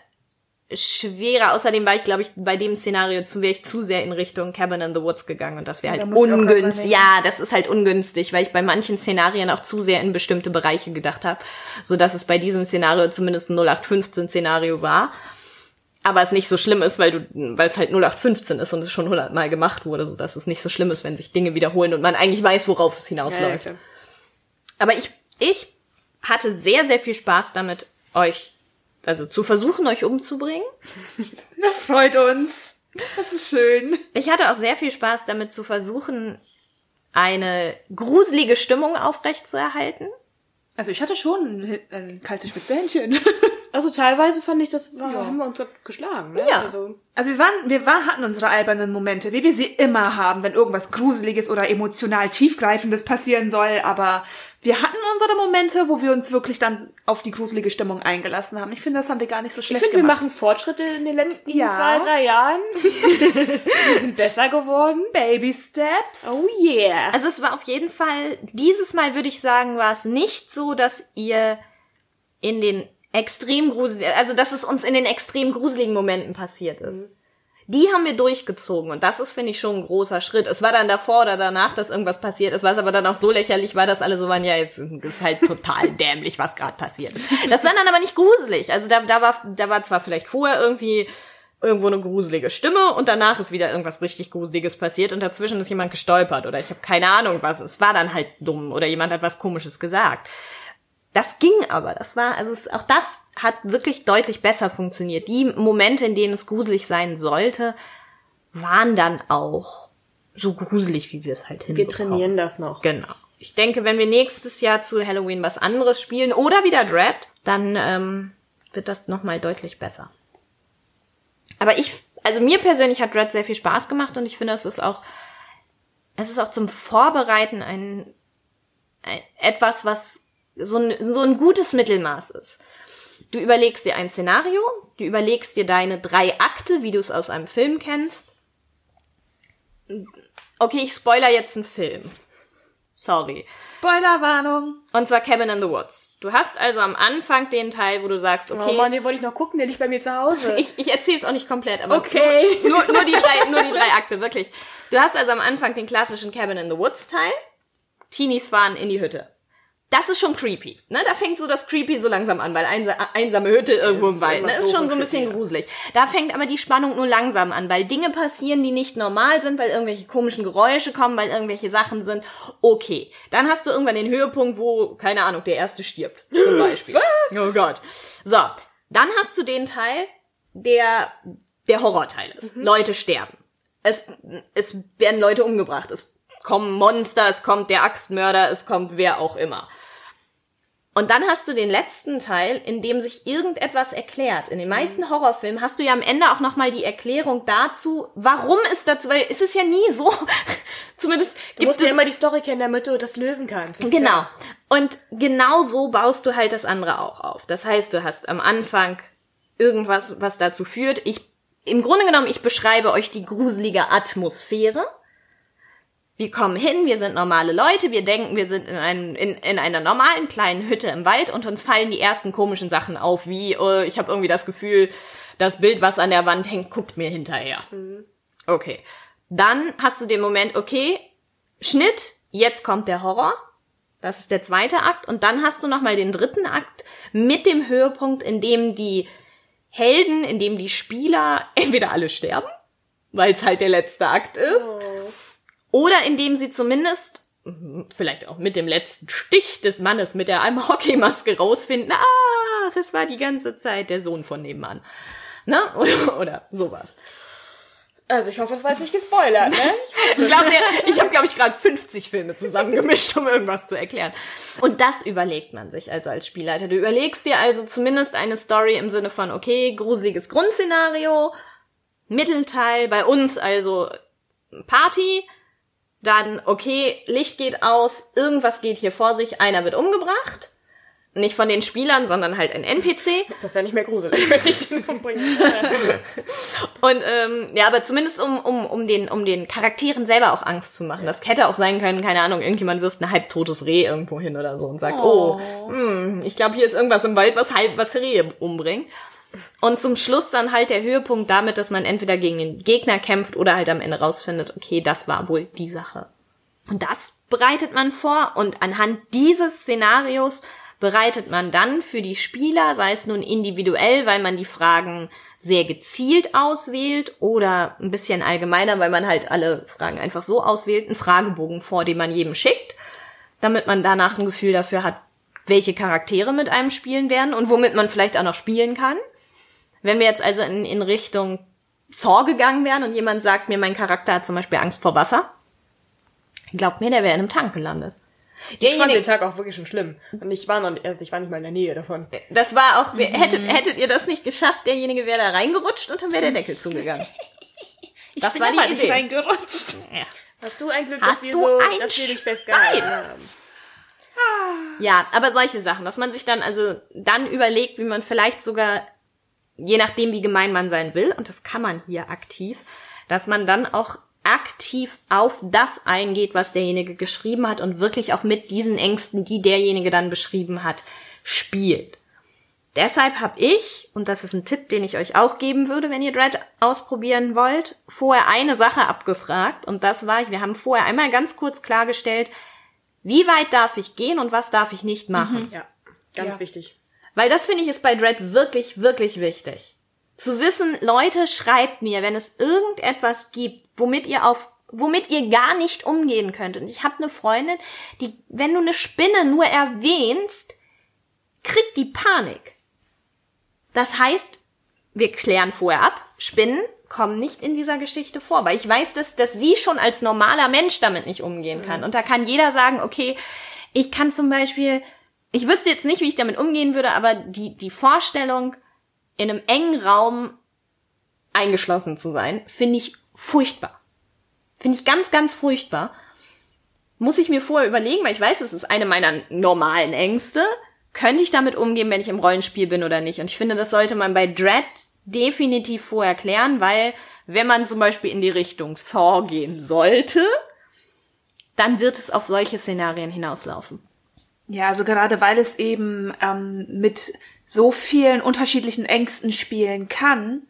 S1: schwerer. Außerdem war ich, glaube ich, bei dem Szenario zu, wäre ich zu sehr in Richtung Cabin in the Woods gegangen und das wäre halt ungünstig. Ja, das ist halt ungünstig, weil ich bei manchen Szenarien auch zu sehr in bestimmte Bereiche gedacht habe, so dass es bei diesem Szenario zumindest ein 0815 Szenario war. Aber es nicht so schlimm ist, weil du, weil es halt 0815 ist und es schon hundertmal gemacht wurde, so dass es nicht so schlimm ist, wenn sich Dinge wiederholen und man eigentlich weiß, worauf es
S2: Ja, ja,
S1: hinausläuft.
S2: klar.
S1: Aber ich, ich hatte sehr, sehr viel Spaß damit, euch, also zu versuchen, euch umzubringen.
S3: Das freut uns. Das ist schön.
S1: Ich hatte auch sehr viel Spaß damit zu versuchen, eine gruselige Stimmung aufrechtzuerhalten.
S3: Also ich hatte schon ein, ein kaltes Spitzhähnchen.
S2: Also teilweise fand ich, das war, haben wir uns geschlagen. Ne?
S1: Ja.
S2: Also,
S3: Also wir waren, wir waren, hatten unsere albernen Momente, wie wir sie immer haben, wenn irgendwas Gruseliges oder emotional Tiefgreifendes passieren soll, aber wir hatten unsere Momente, wo wir uns wirklich dann auf die gruselige Stimmung eingelassen haben. Ich finde, das haben wir gar nicht so
S2: ich
S3: schlecht
S2: finde, wir
S3: gemacht.
S2: machen Fortschritte in den letzten
S3: Ja.
S2: zwei, drei Jahren. wir sind besser geworden.
S3: Baby Steps.
S2: Oh yeah.
S1: Also es war auf jeden Fall, dieses Mal würde ich sagen, war es nicht so, dass ihr in den extrem gruseligen, also dass es uns in den extrem gruseligen Momenten passiert ist. Die haben wir durchgezogen und das ist, finde ich, schon ein großer Schritt. Es war dann davor oder danach, dass irgendwas passiert ist, was aber dann auch so lächerlich war, dass alle so waren, ja, jetzt ist halt total dämlich, was gerade passiert ist. Das war dann aber nicht gruselig. Also da, da, war, da war zwar vielleicht vorher irgendwie irgendwo eine gruselige Stimme und danach ist wieder irgendwas richtig Gruseliges passiert und dazwischen ist jemand gestolpert oder ich habe keine Ahnung was. Es war dann halt dumm oder jemand hat was Komisches gesagt. Das ging aber, das war, also es, auch das hat wirklich deutlich besser funktioniert. Die Momente, in denen es gruselig sein sollte, waren dann auch so gruselig, wie wir es halt
S2: Wir
S1: hinbekommen.
S2: trainieren das noch.
S1: Genau. Ich denke, wenn wir nächstes Jahr zu Halloween was anderes spielen oder wieder Dread, dann ähm, wird das nochmal deutlich besser. Aber ich, also mir persönlich hat Dread sehr viel Spaß gemacht und ich finde, es ist auch, es ist auch zum Vorbereiten ein, ein etwas, was so ein, so ein gutes Mittelmaß ist. Du überlegst dir ein Szenario, du überlegst dir deine drei Akte, wie du es aus einem Film kennst. Okay, ich spoiler jetzt einen Film. Sorry.
S3: Spoilerwarnung.
S1: Und zwar Cabin in the Woods. Du hast also am Anfang den Teil, wo du sagst, okay,
S2: Oh Mann, den wollte ich noch gucken, der liegt bei mir zu Hause.
S1: ich, ich erzähl's auch nicht komplett, aber
S2: Okay.
S1: nur, nur, nur, die drei, nur die drei Akte, wirklich. Du hast also am Anfang den klassischen Cabin in the Woods Teil. Teenies fahren in die Hütte. Das ist schon creepy, ne? Da fängt so das creepy so langsam an, weil einsa einsame Hütte irgendwo
S2: Das
S1: im Wald, ne? Ist schon so ein bisschen
S2: ja.
S1: gruselig. Da fängt aber die Spannung nur langsam an, weil Dinge passieren, die nicht normal sind, weil irgendwelche komischen Geräusche kommen, weil irgendwelche Sachen sind. Okay. Dann hast du irgendwann den Höhepunkt, wo, keine Ahnung, der erste stirbt. Zum Beispiel. Was? Oh Gott. So. Dann hast du den Teil, der der Horrorteil ist. Leute sterben. es, es werden Leute umgebracht. Es kommen Monster, es kommt der Axtmörder, es kommt wer auch immer. Und dann hast du den letzten Teil, in dem sich irgendetwas erklärt. In den meisten Horrorfilmen hast du ja am Ende auch nochmal die Erklärung dazu, warum ist das, weil es ist ja nie so. Zumindest
S2: Du musst ja immer die Story kennen, damit du das lösen kannst. Das
S1: Genau. Und genau so baust du halt das andere auch auf. Das heißt, du hast am Anfang irgendwas, was dazu führt. Ich, im Grunde genommen, ich beschreibe euch die gruselige Atmosphäre. Wir kommen hin, wir sind normale Leute, wir denken, wir sind in, einem, in, in einer normalen kleinen Hütte im Wald und uns fallen die ersten komischen Sachen auf, wie äh, ich habe irgendwie das Gefühl, das Bild, was an der Wand hängt, guckt mir hinterher. Okay. Dann hast du den Moment, okay, Schnitt, jetzt kommt der Horror. Das ist der zweite Akt. Und dann hast du nochmal den dritten Akt mit dem Höhepunkt, in dem die Helden, in dem die Spieler entweder alle sterben, weil es halt der letzte Akt ist, oder indem sie zumindest vielleicht auch mit dem letzten Stich des Mannes mit der Hockeymaske rausfinden, ach, es war die ganze Zeit der Sohn von nebenan. Ne? Oder, oder sowas.
S2: Also ich hoffe, es war jetzt nicht gespoilert, ne?
S1: Ich glaube, ich habe, glaube ich, gerade 50 Filme zusammengemischt, um irgendwas zu erklären. Und das überlegt man sich also als Spielleiter. Du überlegst dir also zumindest eine Story im Sinne von, okay, gruseliges Grundszenario, Mittelteil, bei uns also Party, dann, okay, Licht geht aus, irgendwas geht hier vor sich, einer wird umgebracht. Nicht von den Spielern, sondern halt ein NPC.
S2: Das ist ja nicht mehr gruselig, wenn ich den umbringe.
S1: Und ähm, ja, aber zumindest um, um, um, den, um den Charakteren selber auch Angst zu machen. Das hätte auch sein können, keine Ahnung, irgendjemand wirft ein halbtotes Reh irgendwo hin oder so und sagt, oh, hm, ich glaube, hier ist irgendwas im Wald, was halb was Rehe umbringt. Und zum Schluss dann halt der Höhepunkt damit, dass man entweder gegen den Gegner kämpft oder halt am Ende rausfindet, okay, das war wohl die Sache. Und das bereitet man vor und anhand dieses Szenarios bereitet man dann für die Spieler, sei es nun individuell, weil man die Fragen sehr gezielt auswählt oder ein bisschen allgemeiner, weil man halt alle Fragen einfach so auswählt, einen Fragebogen vor, den man jedem schickt, damit man danach ein Gefühl dafür hat, welche Charaktere mit einem spielen werden und womit man vielleicht auch noch spielen kann. Wenn wir jetzt also in, in Richtung Saw gegangen wären und jemand sagt mir, mein Charakter hat zum Beispiel Angst vor Wasser, glaubt mir, der wäre in einem Tank gelandet.
S2: Ich fand den Tag auch wirklich schon schlimm. Und ich war noch, also ich war nicht mal in der Nähe davon.
S1: Das war auch, hättet, hättet ihr das nicht geschafft, derjenige wäre da reingerutscht und dann wäre der Deckel zugegangen. Das
S3: bin
S1: war die
S3: nicht
S1: Idee.
S3: reingerutscht.
S1: Ja.
S2: Hast du ein Glück,
S1: Hast
S2: dass wir so,
S1: ein
S2: dass wir dich festgehalten
S1: Schwein?
S2: haben?
S1: Ja, aber solche Sachen, dass man sich dann also dann überlegt, wie man vielleicht sogar, je nachdem wie gemein man sein will, und das kann man hier aktiv, dass man dann auch aktiv auf das eingeht, was derjenige geschrieben hat und wirklich auch mit diesen Ängsten, die derjenige dann beschrieben hat, spielt. Deshalb habe ich, und das ist ein Tipp, den ich euch auch geben würde, wenn ihr Dread ausprobieren wollt, vorher eine Sache abgefragt. Und das war, wir haben vorher einmal ganz kurz klargestellt, wie weit darf ich gehen und was darf ich nicht machen.
S2: Ja, ganz
S3: Ja.
S2: wichtig.
S1: Weil das finde ich ist bei Dread wirklich, wirklich wichtig. Zu wissen, Leute, schreibt mir, wenn es irgendetwas gibt, womit ihr auf, womit ihr gar nicht umgehen könnt. Und ich habe eine Freundin, die, wenn du eine Spinne nur erwähnst, kriegt die Panik. Das heißt, wir klären vorher ab, Spinnen kommen nicht in dieser Geschichte vor, weil ich weiß, dass, dass sie schon als normaler Mensch damit nicht umgehen kann. Und da kann jeder sagen, okay, ich kann zum Beispiel, ich wüsste jetzt nicht, wie ich damit umgehen würde, aber die, die Vorstellung, in einem engen Raum eingeschlossen zu sein, finde ich furchtbar. Finde ich ganz, ganz furchtbar. Muss ich mir vorher überlegen, weil ich weiß, es ist eine meiner normalen Ängste. Könnte ich damit umgehen, wenn ich im Rollenspiel bin oder nicht? Und ich finde, das sollte man bei Dread definitiv vorher klären, weil wenn man zum Beispiel in die Richtung Saw gehen sollte, dann wird es auf solche Szenarien hinauslaufen.
S3: Ja, also gerade weil es eben ähm, mit so vielen unterschiedlichen Ängsten spielen kann,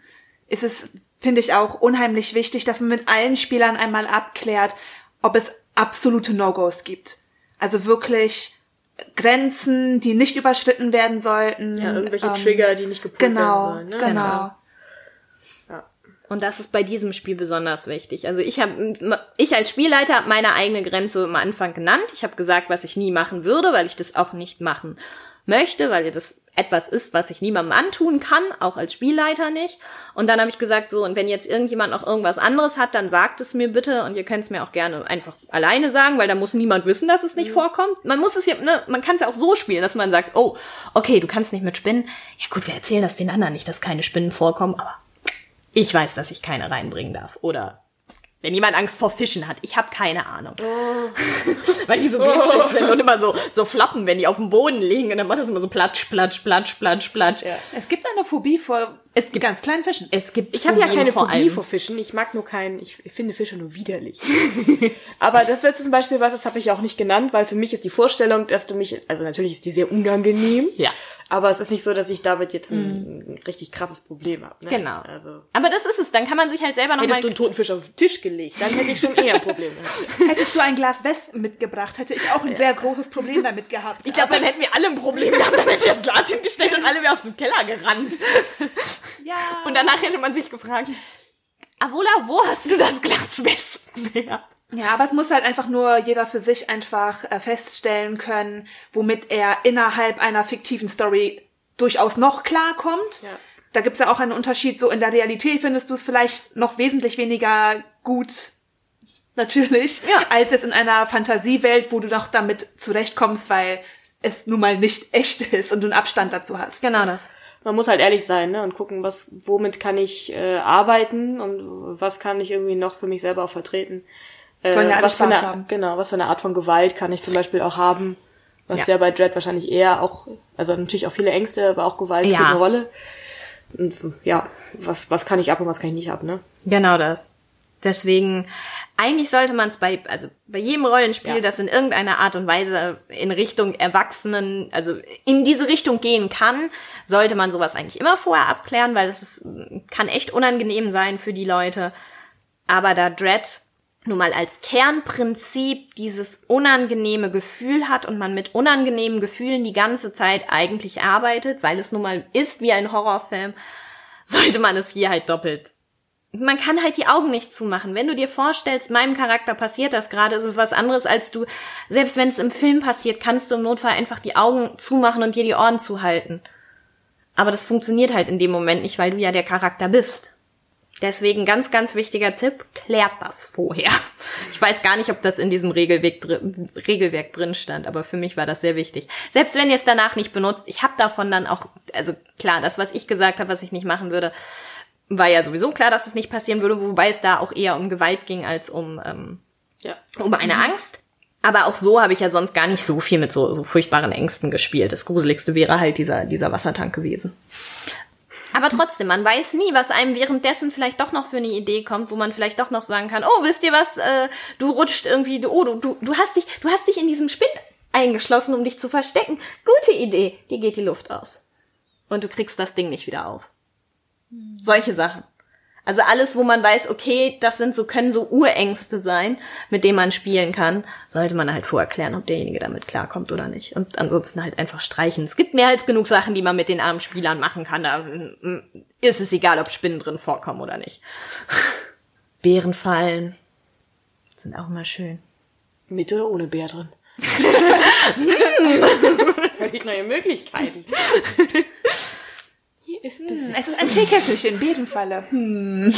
S3: ist es, finde ich, auch unheimlich wichtig, dass man mit allen Spielern einmal abklärt, ob es absolute No-Gos gibt. Also wirklich Grenzen, die nicht überschritten werden sollten.
S2: Ja, irgendwelche
S3: ähm,
S2: Trigger, die nicht gepult
S3: Genau,
S2: werden sollen. Ne?
S3: genau.
S1: Und das ist bei diesem Spiel besonders wichtig. Also ich habe, ich als Spielleiter habe meine eigene Grenze am Anfang genannt. Ich habe gesagt, was ich nie machen würde, weil ich das auch nicht machen möchte, weil das etwas ist, was ich niemandem antun kann, auch als Spielleiter nicht. Und dann habe ich gesagt, so, und wenn jetzt irgendjemand noch irgendwas anderes hat, dann sagt es mir bitte und ihr könnt es mir auch gerne einfach alleine sagen, weil da muss niemand wissen, dass es nicht mhm. vorkommt. Man muss es ja, ne, man kann es ja auch so spielen, dass man sagt, oh, okay, du kannst nicht mit Spinnen. Ja gut, wir erzählen das den anderen nicht, dass keine Spinnen vorkommen, aber ich weiß, dass ich keine reinbringen darf. Oder wenn jemand Angst vor Fischen hat, ich habe keine Ahnung. Oh. Weil die so glitschig oh. sind und immer so, so flappen, wenn die auf dem Boden liegen. Und dann macht das immer so platsch, platsch, platsch, platsch, platsch. Ja.
S3: Es gibt eine Phobie vor es gibt ganz kleinen Fischen.
S2: Es gibt ich habe ja keine vor Phobie allem. vor Fischen. Ich mag nur keinen, ich finde Fische nur widerlich. Aber das wäre zum Beispiel was, das habe ich auch nicht genannt, weil für mich ist die Vorstellung, dass du mich, also natürlich ist die sehr unangenehm.
S1: Ja.
S2: Aber es ist nicht so, dass ich damit jetzt ein, ein richtig krasses Problem habe.
S1: Ne? Genau. Also. Aber das ist es. Dann kann man sich halt selber noch
S2: Hättest mal... du einen toten Fisch auf den Tisch gelegt, dann hätte ich schon eher ein Problem.
S3: Hättest du ein Glas West mitgebracht, hätte ich auch ein ja. sehr großes Problem damit gehabt.
S1: Ich glaube, dann hätten wir alle ein Problem gehabt. Dann hätte ich das Glas hingestellt und alle wären aus dem Keller gerannt. Ja. Und danach hätte man sich gefragt, Avola, wo hast du das Glas Wespen her?
S3: Ja, aber es muss halt einfach nur jeder für sich einfach äh, feststellen können, womit er innerhalb einer fiktiven Story durchaus noch klarkommt. Ja. Da gibt's ja auch einen Unterschied. So in der Realität findest du es vielleicht noch wesentlich weniger gut, natürlich, ja. als es in einer Fantasiewelt, wo du noch damit zurechtkommst, weil es nun mal nicht echt ist und du einen Abstand dazu hast.
S1: Genau das.
S2: Man muss halt ehrlich sein, ne, und gucken, was, womit kann ich äh, arbeiten und was kann ich irgendwie noch für mich selber auch vertreten.
S3: Äh, Sollen ja was
S2: für eine,
S3: haben.
S2: Genau, was für eine Art von Gewalt kann ich zum Beispiel auch haben, was ja, ja bei Dread wahrscheinlich eher auch, also natürlich auch viele Ängste, aber auch Gewalt ja. eine Rolle. Und, ja, was, was kann ich ab und was kann ich nicht ab, ne?
S1: Genau das. Deswegen, eigentlich sollte man es bei, also bei jedem Rollenspiel, ja. das in irgendeiner Art und Weise in Richtung Erwachsenen, also in diese Richtung gehen kann, sollte man sowas eigentlich immer vorher abklären, weil das ist, kann echt unangenehm sein für die Leute. Aber da Dread nun mal als Kernprinzip dieses unangenehme Gefühl hat und man mit unangenehmen Gefühlen die ganze Zeit eigentlich arbeitet, weil es nun mal ist wie ein Horrorfilm, sollte man es hier halt doppelt. Man kann halt die Augen nicht zumachen. Wenn du dir vorstellst, meinem Charakter passiert das gerade, ist es was anderes, als du, selbst wenn es im Film passiert, kannst du im Notfall einfach die Augen zumachen und dir die Ohren zuhalten. Aber das funktioniert halt in dem Moment nicht, weil du ja der Charakter bist. Deswegen ganz, ganz wichtiger Tipp, klärt das vorher. Ich weiß gar nicht, ob das in diesem Regelwerk, drin, Regelwerk drin stand, aber für mich war das sehr wichtig. Selbst wenn ihr es danach nicht benutzt, ich habe davon dann auch, also klar, das, was ich gesagt habe, was ich nicht machen würde, war ja sowieso klar, dass es nicht passieren würde, wobei es da auch eher um Gewalt ging als um, ähm, ja. um eine mhm. Angst. Aber auch so habe ich ja sonst gar nicht so viel mit so, so furchtbaren Ängsten gespielt. Das Gruseligste wäre halt dieser, dieser Wassertank gewesen. Aber trotzdem, man weiß nie, was einem währenddessen vielleicht doch noch für eine Idee kommt, wo man vielleicht doch noch sagen kann, oh, wisst ihr was, äh, du rutscht irgendwie, oh, du, du, du hast dich, du hast dich in diesem Spind eingeschlossen, um dich zu verstecken. Gute Idee. Dir geht die Luft aus. Und du kriegst das Ding nicht wieder auf. Solche Sachen. Also alles, wo man weiß, okay, das sind so, können so Urängste sein, mit denen man spielen kann, sollte man halt vorerklären, ob derjenige damit klarkommt oder nicht. Und ansonsten halt einfach streichen. Es gibt mehr als genug Sachen, die man mit den armen Spielern machen kann. Da mm, ist es egal, ob Spinnen drin vorkommen oder nicht. Bärenfallen sind auch immer schön.
S2: Mit oder ohne Bär drin? Völlig neue Möglichkeiten.
S3: Ist hm, es ist ein Teekesselchen, Beerenfalle. Hm.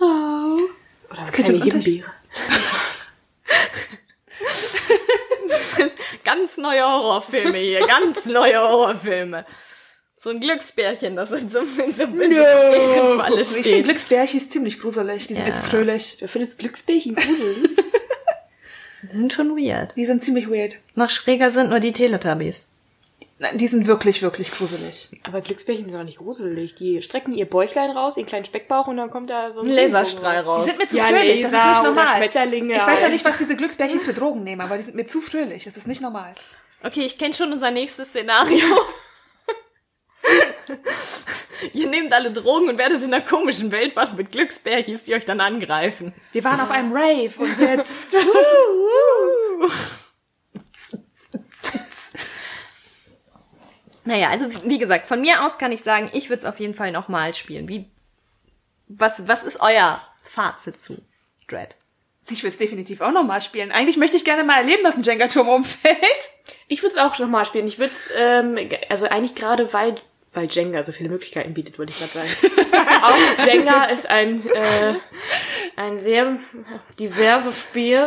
S2: Oh. Oder das könnte eine Himbeere.
S1: ganz neue Horrorfilme hier, ganz neue Horrorfilme. So ein Glücksbärchen, das in so, in so, in no.
S3: Beerenfalle steht. Ich finde Glücksbärchen ist ziemlich gruselig, die sind ja. jetzt fröhlich.
S2: Du findest Glücksbärchen gruselig?
S1: die sind schon weird.
S3: Die sind ziemlich weird.
S1: Noch schräger sind nur die Teletubbies.
S3: Nein, die sind wirklich, wirklich gruselig.
S2: Aber Glücksbärchen sind doch nicht gruselig. Die strecken ihr Bäuchlein raus, ihren kleinen Speckbauch und dann kommt da so
S1: ein Laserstrahl raus.
S3: Die sind mir zu ja, fröhlich, Laser das ist nicht normal.
S2: Schmetterlinge.
S3: Ich weiß ja nicht, was diese Glücksbärchen für Drogen nehmen, aber die sind mir zu fröhlich. Das ist nicht normal.
S1: Okay, ich kenne schon unser nächstes Szenario. Ihr nehmt alle Drogen und werdet in einer komischen Welt wach mit Glücksbärchis, die euch dann angreifen.
S3: Wir waren auf einem Rave und jetzt...
S1: Naja, also wie gesagt, von mir aus kann ich sagen, ich würde es auf jeden Fall nochmal spielen. Wie, was, was ist euer Fazit zu Dread?
S3: Ich will es definitiv auch nochmal spielen. Eigentlich möchte ich gerne mal erleben, dass ein Jenga-Turm umfällt.
S2: Ich würde es auch noch mal spielen. Ich würde es, ähm, also eigentlich gerade weil, weil Jenga so viele Möglichkeiten bietet, würde ich gerade sagen. auch Jenga ist ein, äh, ein sehr diverses Spiel.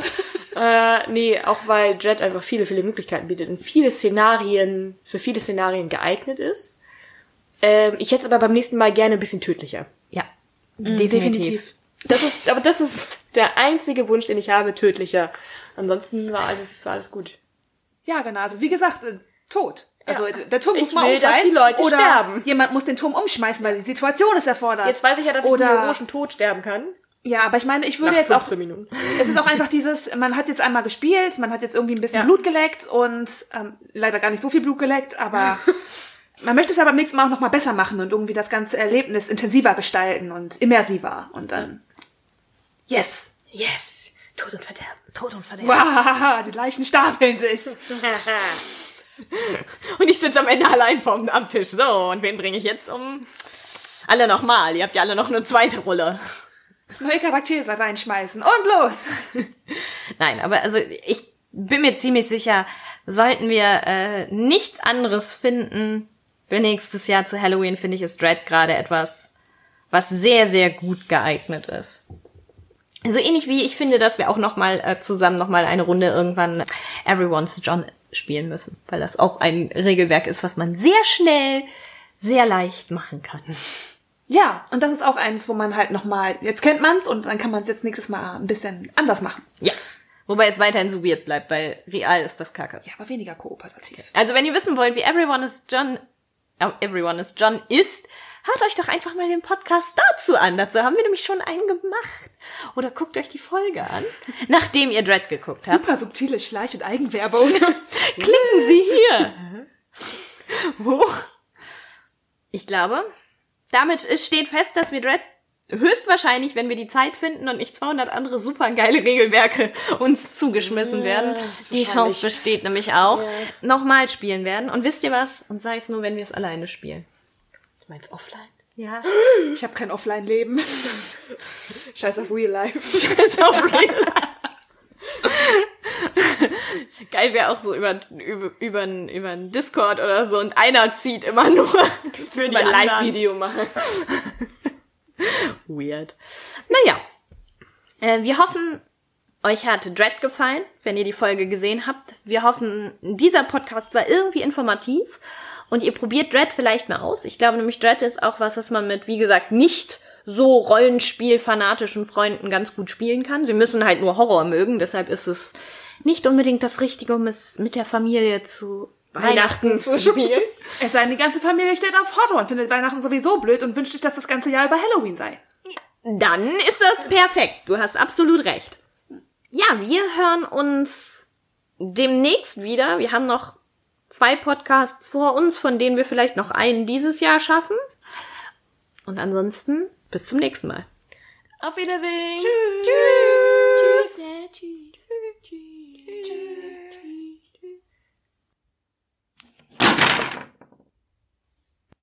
S2: Äh, nee, auch weil Dread einfach viele, viele Möglichkeiten bietet und viele Szenarien, für viele Szenarien geeignet ist. Ähm, ich hätte es aber beim nächsten Mal gerne ein bisschen tödlicher.
S1: Ja,
S3: definitiv.
S2: Das ist, aber das ist der einzige Wunsch, den ich habe, tödlicher. Ansonsten war alles, war alles gut.
S3: Ja, genau. Also wie gesagt, äh, tot. Also
S2: Ja.
S3: der Turm
S2: Ich
S3: muss mal
S2: will, dass die Leute
S3: oder
S2: sterben.
S3: jemand muss den Turm umschmeißen, weil die Situation es erfordert.
S2: Jetzt weiß ich ja, dass ich
S3: Oder-
S2: einen heroischen Tod sterben kann.
S3: Ja, aber ich meine, ich würde
S2: Nach
S3: jetzt auch
S2: 15 Minuten.
S3: es ist auch einfach dieses, man hat jetzt einmal gespielt, man hat jetzt irgendwie ein bisschen
S2: Ja.
S3: Blut geleckt und ähm, leider gar nicht so viel Blut geleckt, aber man möchte es ja beim nächsten Mal auch nochmal besser machen und irgendwie das ganze Erlebnis intensiver gestalten und immersiver und dann yes.
S2: Yes. Tod und Verderben.
S1: Tod und Verderben.
S3: Wow, die Leichen stapeln sich.
S1: Und ich sitze am Ende allein vorm am Tisch. So, und wen bringe ich jetzt um? Alle nochmal. Ihr habt ja alle noch eine zweite Rolle.
S3: Neue Charaktere reinschmeißen und los.
S1: Nein, aber also ich bin mir ziemlich sicher, sollten wir äh, nichts anderes finden für nächstes Jahr zu Halloween, finde ich, ist Dread gerade etwas, was sehr, sehr gut geeignet ist. So ähnlich wie ich finde, dass wir auch noch mal äh, zusammen noch mal eine Runde irgendwann Everyone's John spielen müssen, weil das auch ein Regelwerk ist, was man sehr schnell, sehr leicht machen kann.
S3: Ja, und das ist auch eins, wo man halt nochmal, jetzt kennt man's und dann kann man es jetzt nächstes Mal ein bisschen anders machen.
S1: Ja. Wobei es weiterhin so weird bleibt, weil real ist das Kacke.
S3: Ja, aber weniger kooperativ.
S1: Also wenn ihr wissen wollt, wie Everyone is John, äh, Everyone is John ist, hört euch doch einfach mal den Podcast dazu an. Dazu haben wir nämlich schon einen gemacht. Oder guckt euch die Folge an, nachdem ihr Dread geguckt habt.
S3: Super subtile Schleich- und Eigenwerbung.
S1: Klicken Sie hier. Wo? Ich glaube, damit steht fest, dass wir Dread höchstwahrscheinlich, wenn wir die Zeit finden und nicht 200 andere super geile Regelwerke uns zugeschmissen werden,
S2: ist
S1: die. Chance besteht nämlich auch, nochmal spielen werden. Und wisst ihr was? Und sei es nur, wenn wir es alleine spielen.
S2: Du meinst offline?
S1: Ja.
S3: Ich habe kein Offline-Leben.
S2: Scheiß auf Real Life.
S1: Ist auch real. Geil wäre auch so über, über, über, über einen Discord oder so und einer zieht immer nur für die
S2: Mal ein. Live-Video machen.
S1: Weird. Naja. Äh, wir hoffen, euch hat Dread gefallen, wenn ihr die Folge gesehen habt. Wir hoffen, dieser Podcast war irgendwie informativ und ihr probiert Dread vielleicht mal aus. Ich glaube nämlich, Dread ist auch was, was man mit, wie gesagt, nicht so Rollenspiel-fanatischen Freunden ganz gut spielen kann. Sie müssen halt nur Horror mögen, deshalb ist es nicht unbedingt das Richtige, um es mit der Familie zu Weihnachten zu spielen.
S3: Es sei denn, die ganze Familie steht auf Horror und findet Weihnachten sowieso blöd und wünscht sich, dass das ganze Jahr über Halloween sei.
S1: Dann ist das perfekt. Du hast absolut recht. Ja, wir hören uns demnächst wieder. Wir haben noch zwei Podcasts vor uns, von denen wir vielleicht noch einen dieses Jahr schaffen. Und ansonsten bis zum nächsten Mal.
S2: Auf Wiedersehen.
S3: Tschüss.
S2: Tschüss. Tschüss. Tschüss.